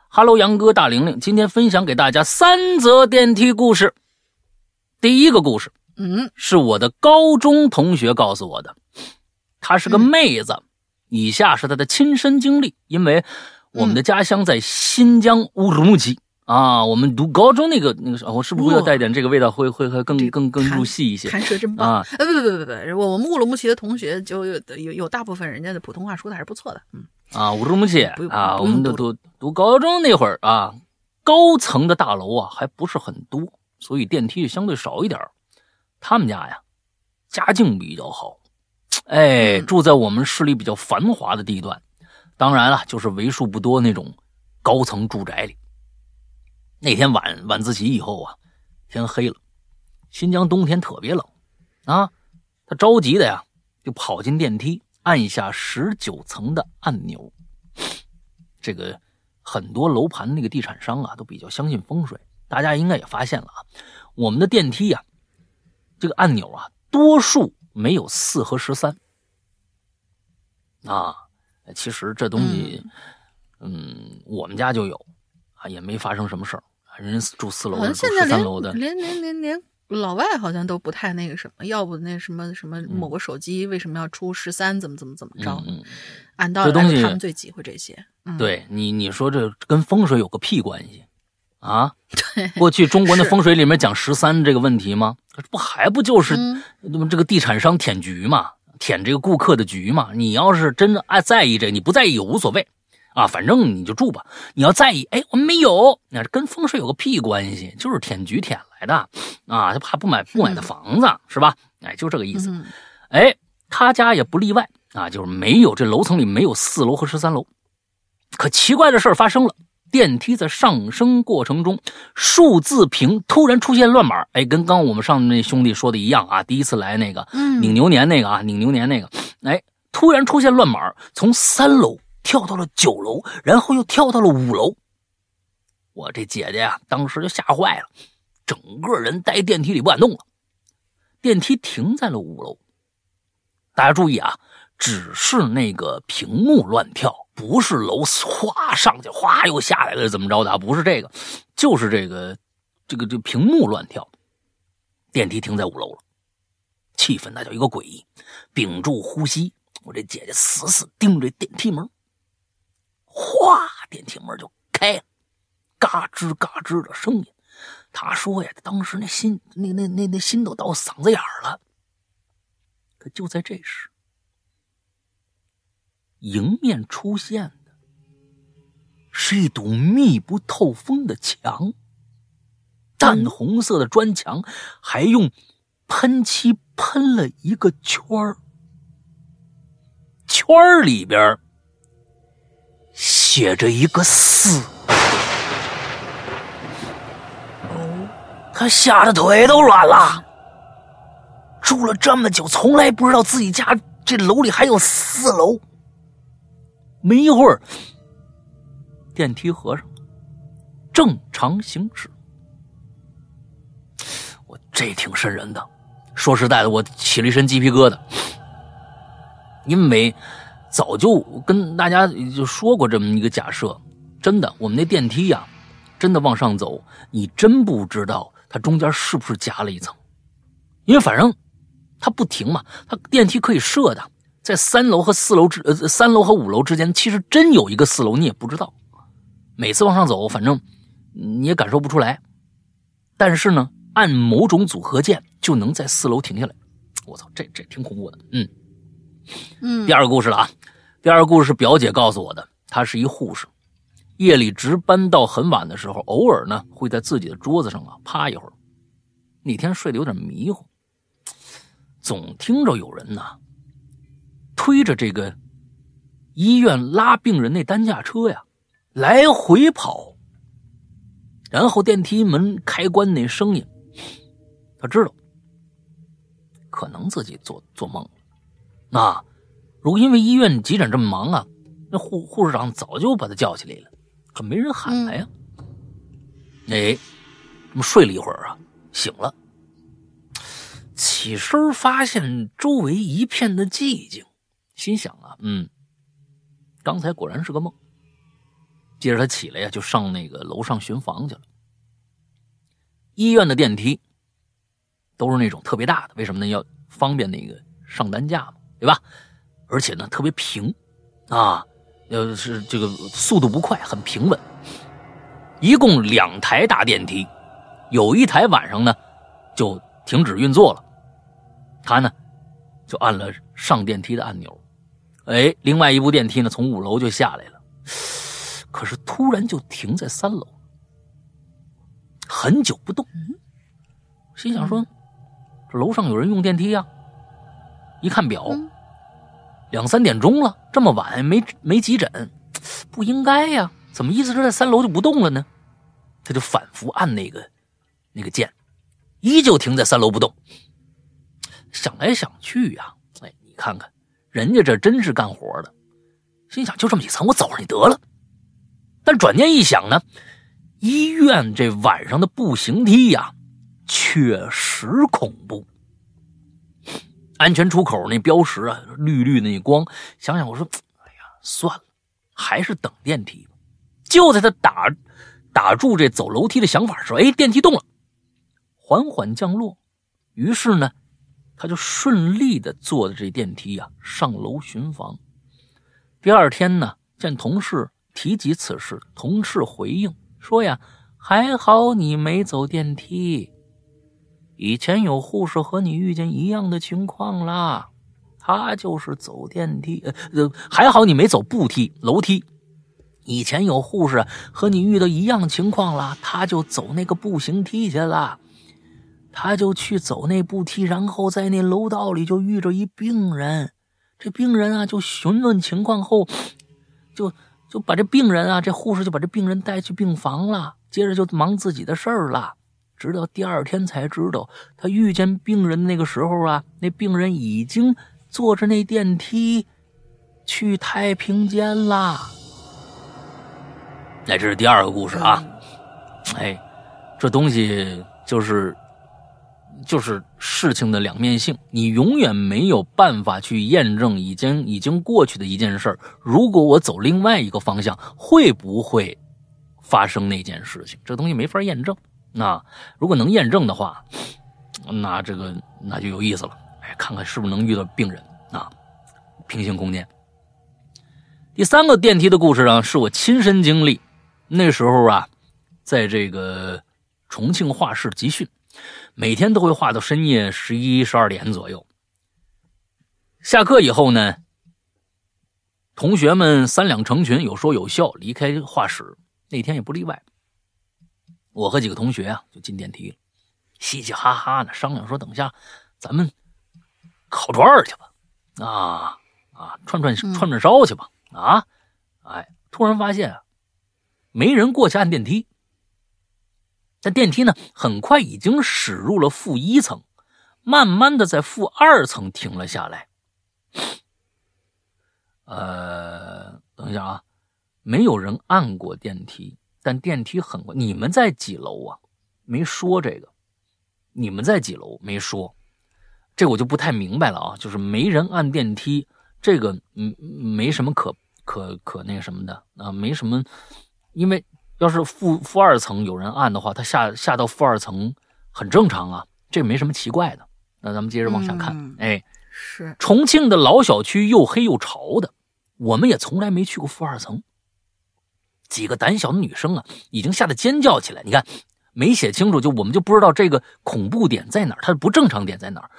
Hello，杨哥大玲玲，今天分享给大家三则电梯故事。第一个故事嗯是我的高中同学告诉我的，她是个妹子。以下是她的亲身经历，因为我们的家乡在新疆乌鲁木齐、啊。我们读高中那个那个时候，我是不是要带点这个味道，会会会更更更入戏一些？弹舌真棒啊！呃，不不不不不，我们乌鲁木齐的同学就有有有大部分人家的普通话说的还是不错的，嗯啊，乌鲁木齐啊，我们的读读读高中那会儿啊，高层的大楼啊还不是很多，所以电梯相对少一点儿他们家呀，家境比较好，哎，嗯住在我们市里比较繁华的地段，当然了，就是为数不多那种高层住宅里。那天晚晚自习以后啊，天黑了，新疆冬天特别冷啊，他着急的呀，就跑进电梯，按下十九层的按钮。这个很多楼盘那个地产商啊，都比较相信风水，大家应该也发现了啊，我们的电梯呀、这个按钮啊，多数没有四和十三啊。其实这东西，嗯我们家就有啊，也没发生什么事儿。人家住四楼好的，住像现在连十三楼的，连连连连老外好像都不太那个什么，要不那什么什么某个手机为什么要出十三，怎么怎么怎么着？嗯嗯，按道理他们最忌讳这些。嗯，对你你说这跟风水有个屁关系啊？对，过去中国的风水里面讲十三这个问题吗？不还不就是嗯那么这个地产商舔局嘛，舔这个顾客的局嘛？你要是真的爱在意这个，你不在意也无所谓啊，反正你就住吧。你要在意，哎，我们没有，那跟风水有个屁关系？就是舔局舔来的啊，他怕不买不买的房子、是吧？哎，就这个意思。嗯哎，他家也不例外啊，就是没有这楼层里没有四楼和十三楼。可奇怪的事儿发生了，电梯在上升过程中，数字屏突然出现乱码。哎，跟刚刚我们上那兄弟说的一样啊，第一次来那个嗯拧牛年那个啊，拧牛年那个，哎，突然出现乱码，从三楼跳到了九楼，然后又跳到了五楼。我这姐姐呀、当时就吓坏了，整个人待电梯里不敢动了。电梯停在了五楼。大家注意啊，只是那个屏幕乱跳，不是楼哗上去，哗又下来了，怎么着的？不是这个，就是这个，这个这屏幕乱跳。电梯停在五楼了，气氛那叫一个诡异。屏住呼吸，我这姐姐死死盯着电梯门，哗，电梯门就开了，嘎吱嘎吱的声音。他说呀，当时那心那那那那心都到嗓子眼儿了。可就在这时，迎面出现的是一堵密不透风的墙，淡红色的砖墙，还用喷漆喷了一个圈儿，圈儿里边写着一个“四”。他吓得腿都软了。住了这么久，从来不知道自己家这楼里还有四楼。没一会儿，电梯合上，正常行驶。我这挺瘆人的，说实在的，我起了一身鸡皮疙瘩，因为早就跟大家就说过这么一个假设，真的，我们那电梯呀、真的往上走，你真不知道它中间是不是夹了一层，因为反正它不停嘛，它电梯可以设的，在三楼和四楼之呃三楼和五楼之间，其实真有一个四楼，你也不知道。每次往上走，反正你也感受不出来。但是呢，按某种组合键就能在四楼停下来。我操，这这挺恐怖的。嗯嗯第二个故事了啊，第二个故事是表姐告诉我的，她是一护士，夜里值班到很晚的时候，偶尔呢会在自己的桌子上啊趴一会儿。那天睡得有点迷糊，总听着有人呐推着这个医院拉病人那担架车呀来回跑，然后电梯门开关那声音，他知道可能自己做做梦了。啊，如果因为医院急诊这么忙啊，那护护士长早就把他叫起来了，可没人喊他呀。哎，这么睡了一会儿啊，醒了，起身发现周围一片的寂静，心想啊，嗯，刚才果然是个梦。接着他起来呀，就上那个楼上巡房去了。医院的电梯都是那种特别大的，为什么呢？要方便那个上担架嘛，对吧？而且呢，特别平，啊，呃，是这个速度不快，很平稳。一共两台大电梯，有一台晚上呢就停止运作了，他呢就按了上电梯的按钮，哎，另外一部电梯呢从五楼就下来了，可是突然就停在三楼，很久不动。心想说，这楼上有人用电梯呀、一看表，嗯两三点钟了，这么晚没没急诊，不应该呀？怎么意思是在三楼就不动了呢？他就反复按那个那个键，依旧停在三楼不动。想来想去呀、哎，你看看，人家这真是干活的。心想就这么几层，我走上去得了。但转念一想呢，医院这晚上的步行梯呀，确实恐怖。安全出口那标识啊，绿绿的那光，想想我说，哎呀，算了，还是等电梯吧。就在他打打住这走楼梯的想法时候，哎，电梯动了，缓缓降落。于是呢，他就顺利的坐着这电梯呀、上楼巡房。第二天呢，见同事提及此事，同事回应说呀：“还好你没走电梯，以前有护士和你遇见一样的情况啦。他就是走电梯，呃，呃还好你没走步梯、楼梯。以前有护士和你遇到一样情况啦，他就走那个步行梯去了。他就去走那步梯，然后在那楼道里就遇着一病人。这病人啊，就询问情况后，[SNIFFS] 就就把这病人啊，这护士就把这病人带去病房了，接着就忙自己的事儿了。直到第二天才知道，他遇见病人那个时候啊，那病人已经坐着那电梯去太平间啦。哎，这是第二个故事啊。哎，这东西就是就是事情的两面性，你永远没有办法去验证已经已经过去的一件事儿。如果我走另外一个方向，会不会发生那件事情？这东西没法验证。那如果能验证的话，那这个那就有意思了。哎，看看是不是能遇到病人啊？平行空间。第三个电梯的故事呢，是我亲身经历。那时候啊，在这个重庆画室集训，每天都会画到深夜十一、十二点左右。下课以后呢，同学们三两成群，有说有笑离开画室。那天也不例外。我和几个同学啊，就进电梯了，嘻嘻哈哈的商量说：“等一下，咱们烤串儿去吧，啊啊，串串嗯串串烧去吧，啊！”哎，突然发现啊，没人过去按电梯。但电梯呢，很快已经驶入了负一层，慢慢的在负二层停了下来。呃，等一下啊，没有人按过电梯，但电梯很快。你们在几楼啊？没说这个，你们在几楼？没说，这我就不太明白了啊。就是没人按电梯，这个嗯没什么可可可那什么的啊，没什么，因为要是负负二层有人按的话，他下下到负二层很正常啊，这没什么奇怪的。那咱们接着往下看，嗯哎，是重庆的老小区又黑又潮的，我们也从来没去过负二层。几个胆小的女生啊，已经吓得尖叫起来。你看，没写清楚，就我们就不知道这个恐怖点在哪儿，它的不正常点在哪儿。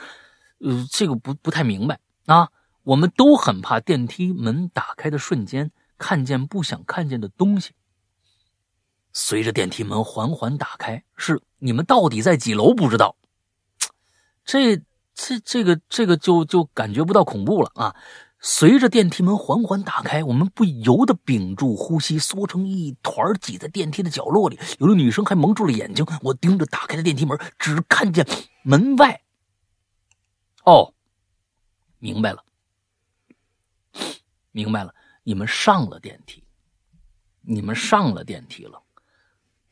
呃，这个不不太明白啊。我们都很怕电梯门打开的瞬间看见不想看见的东西。随着电梯门缓缓打开，是你们到底在几楼不知道。这这这个这个就就感觉不到恐怖了啊！随着电梯门缓缓打开，我们不由得屏住呼吸，缩成一团，挤在电梯的角落里。有的女生还蒙住了眼睛。我盯着打开的电梯门，只看见门外。哦，明白了，明白了，你们上了电梯，你们上了电梯了，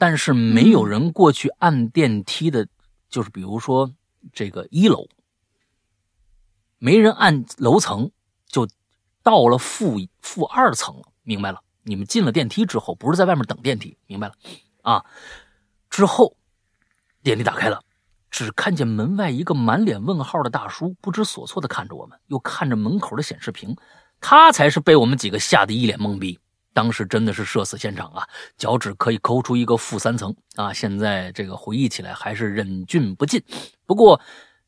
但是没有人过去按电梯的，就是比如说这个一楼。没人按楼层，就到了负负二层了。明白了？你们进了电梯之后，不是在外面等电梯，明白了？啊，之后电梯打开了，只看见门外一个满脸问号的大叔，不知所措的看着我们，又看着门口的显示屏，他才是被我们几个吓得一脸懵逼。当时真的是社死现场啊，脚趾可以抠出一个负三层啊！现在这个回忆起来还是忍俊不禁。不过。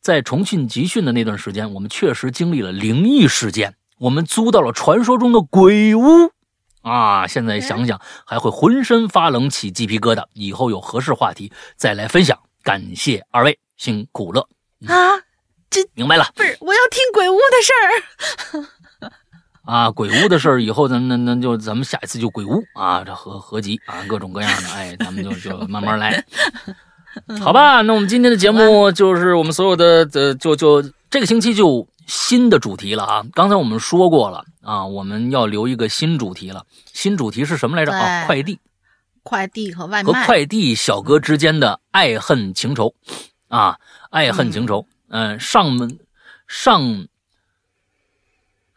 在重庆集训的那段时间，我们确实经历了灵异事件。我们租到了传说中的鬼屋，啊，现在想想还会浑身发冷、起鸡皮疙瘩。以后有合适话题再来分享。感谢二位，辛苦了啊！这明白了，不是我要听鬼屋的事儿啊！鬼屋的事儿，以后咱那那就咱们下一次就鬼屋啊，这合合集啊，各种各样的，哎，咱们就就慢慢来。[LAUGHS] 好吧，那我们今天的节目就是我们所有的呃，就就这个星期就新的主题了啊。刚才我们说过了啊，我们要留一个新主题了。新主题是什么来着啊？快递，快递和外卖和快递小哥之间的爱恨情仇啊，爱恨情仇。嗯，上门上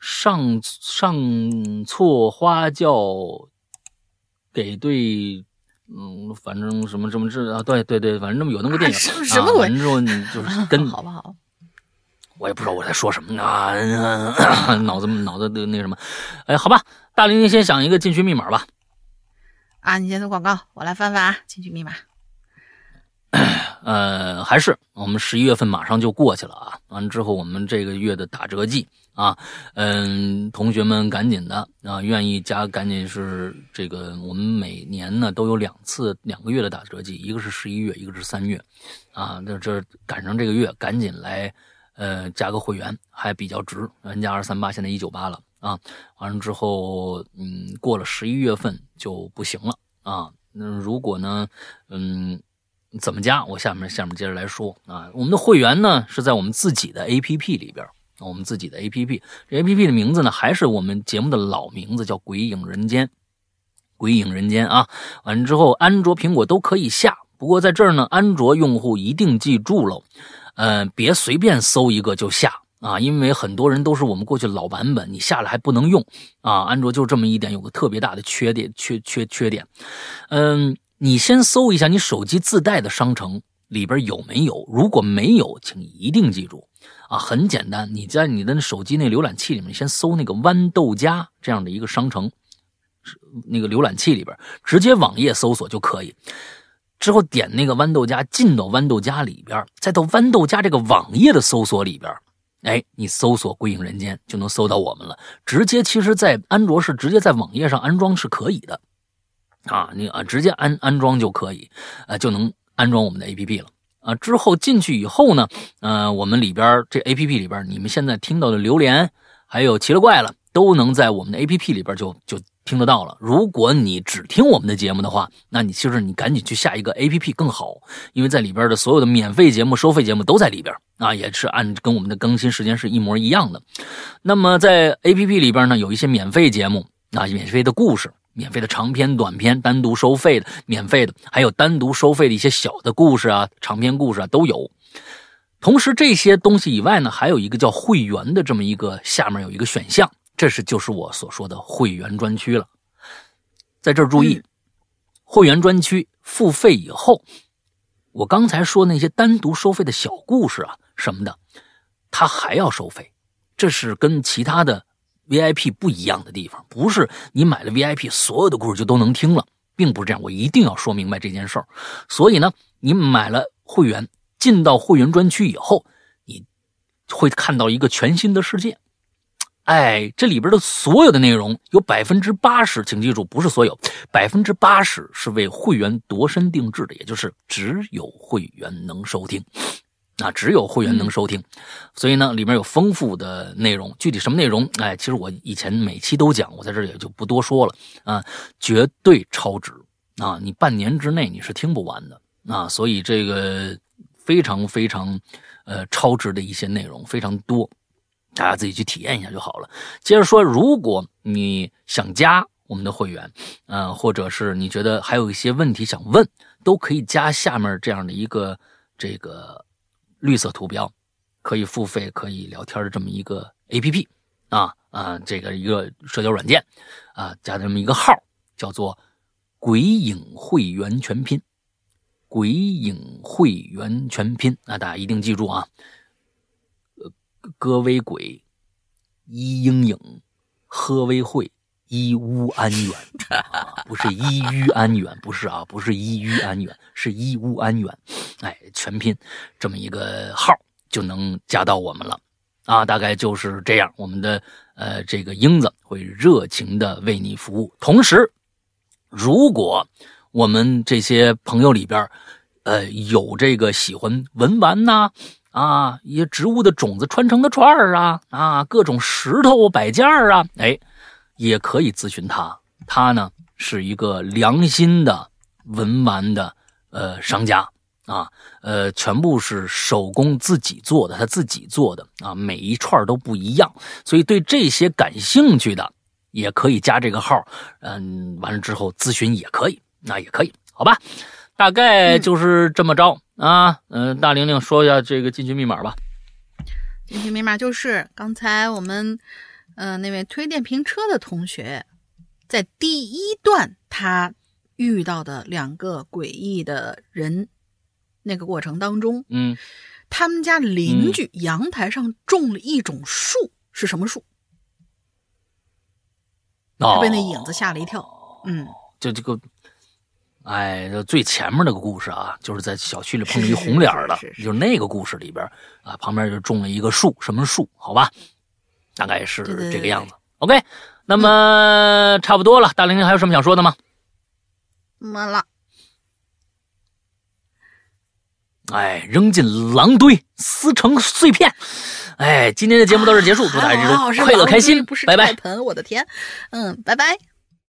上上错花轿给对。嗯，反正什么什么这啊，对对对，反正那么有那个电影，[LAUGHS] 啊什么鬼？完之后你 [LAUGHS] 就是跟好不好？我也不知道我在说什么呢，脑子脑子的那什么，哎，好吧，大林，你先想一个进去密码吧。啊，你先做广告，我来翻翻啊，进去密码。[COUGHS] 呃，还是我们十一月份马上就过去了啊，完之后我们这个月的打折季啊，嗯，同学们赶紧的啊，愿意加赶紧是这个，我们每年呢都有两次两个月的打折季，一个是十一月，一个是三月，啊，那这赶上这个月赶紧来，呃，加个会员还比较值，原价二三八，现在一九八了啊，完了之后，嗯，过了十一月份就不行了啊，那如果呢，嗯。怎么加？我下面下面接着来说啊。我们的会员呢是在我们自己的 A P P 里边，我们自己的 A P P，这 A P P 的名字呢还是我们节目的老名字，叫《鬼影人间》。鬼影人间啊，完了之后，安卓、苹果都可以下。不过在这儿呢，安卓用户一定记住喽，呃，别随便搜一个就下啊，因为很多人都是我们过去老版本，你下了还不能用啊。安卓就这么一点，有个特别大的缺点，缺缺缺点，嗯。你先搜一下你手机自带的商城里边有没有，如果没有，请一定记住啊，很简单，你在你的手机那浏览器里面先搜那个豌豆荚这样的一个商城，那个浏览器里边直接网页搜索就可以，之后点那个豌豆荚，进到豌豆荚里边，再到豌豆荚这个网页的搜索里边，哎，你搜索“归影人间”就能搜到我们了。直接其实，在安卓是直接在网页上安装是可以的。啊，你啊，直接安安装就可以，呃，就能安装我们的 A P P 了。啊，之后进去以后呢，呃，我们里边这 A P P 里边，你们现在听到的榴莲，还有奇了怪了，都能在我们的 A P P 里边就就听得到了。如果你只听我们的节目的话，那你其实你赶紧去下一个 A P P 更好，因为在里边的所有的免费节目、收费节目都在里边啊，也是按跟我们的更新时间是一模一样的。那么在 A P P 里边呢，有一些免费节目啊，免费的故事。免费的长篇、短篇，单独收费的，免费的，还有单独收费的一些小的故事啊，长篇故事啊都有。同时，这些东西以外呢，还有一个叫会员的这么一个，下面有一个选项，这是就是我所说的会员专区了。在这儿注意，会员专区付费以后，我刚才说那些单独收费的小故事啊什么的，它还要收费，这是跟其他的 VIP 不一样的地方，不是你买了 VIP 所有的故事就都能听了，并不是这样。我一定要说明白这件事儿。所以呢，你买了会员，进到会员专区以后，你会看到一个全新的世界。哎，这里边的所有的内容有百分之八十，请记住，不是所有，百分之八十是为会员度身定制的，也就是只有会员能收听，啊，只有会员能收听。所以呢，里面有丰富的内容，具体什么内容，哎，其实我以前每期都讲，我在这里也就不多说了啊，绝对超值啊，你半年之内你是听不完的啊，所以这个非常非常呃超值的一些内容非常多。大家自己去体验一下就好了。接着说，如果你想加我们的会员，嗯、或者是你觉得还有一些问题想问，都可以加下面这样的一个这个绿色图标，可以付费、可以聊天的这么一个 A P P 啊啊，这个一个社交软件啊，加这么一个号，叫做“鬼影会员全拼”，“鬼影会员全拼”啊，大家一定记住啊。歌为鬼，一阴影，喝为会，一屋安远，不是一于安远，不是啊，不是一于安远，是一屋安远，哎，全拼这么一个号就能加到我们了啊，大概就是这样。我们的呃这个英子会热情的为你服务，同时，如果我们这些朋友里边，呃有这个喜欢文玩呐。啊，一些植物的种子穿成的串儿啊，啊，各种石头摆件儿啊，哎，也可以咨询他。他呢是一个良心的文玩的呃商家啊，呃，全部是手工自己做的，他自己做的啊，每一串都不一样。所以对这些感兴趣的，也可以加这个号，嗯，完了之后咨询也可以，那也可以，好吧？大概就是这么着。啊，嗯，大玲玲说一下这个进群密码吧。进群密码就是刚才我们，呃，那位推电瓶车的同学，在第一段他遇到的两个诡异的人那个过程当中，嗯，他们家邻居阳台上种了一种树，是什么树？他被那影子吓了一跳。嗯，就这个。哎，就最前面那个故事啊，就是在小区里碰见一红脸的，就是那个故事里边啊，旁边就种了一个树，什么树？好吧，大概是这个样子。OK，那么差不多了，大玲玲还有什么想说的吗？没了。哎，扔进狼堆，撕成碎片。哎，今天的节目到这结束，祝大家日快乐开心，不是拜拜。盆，我的天，嗯，拜拜。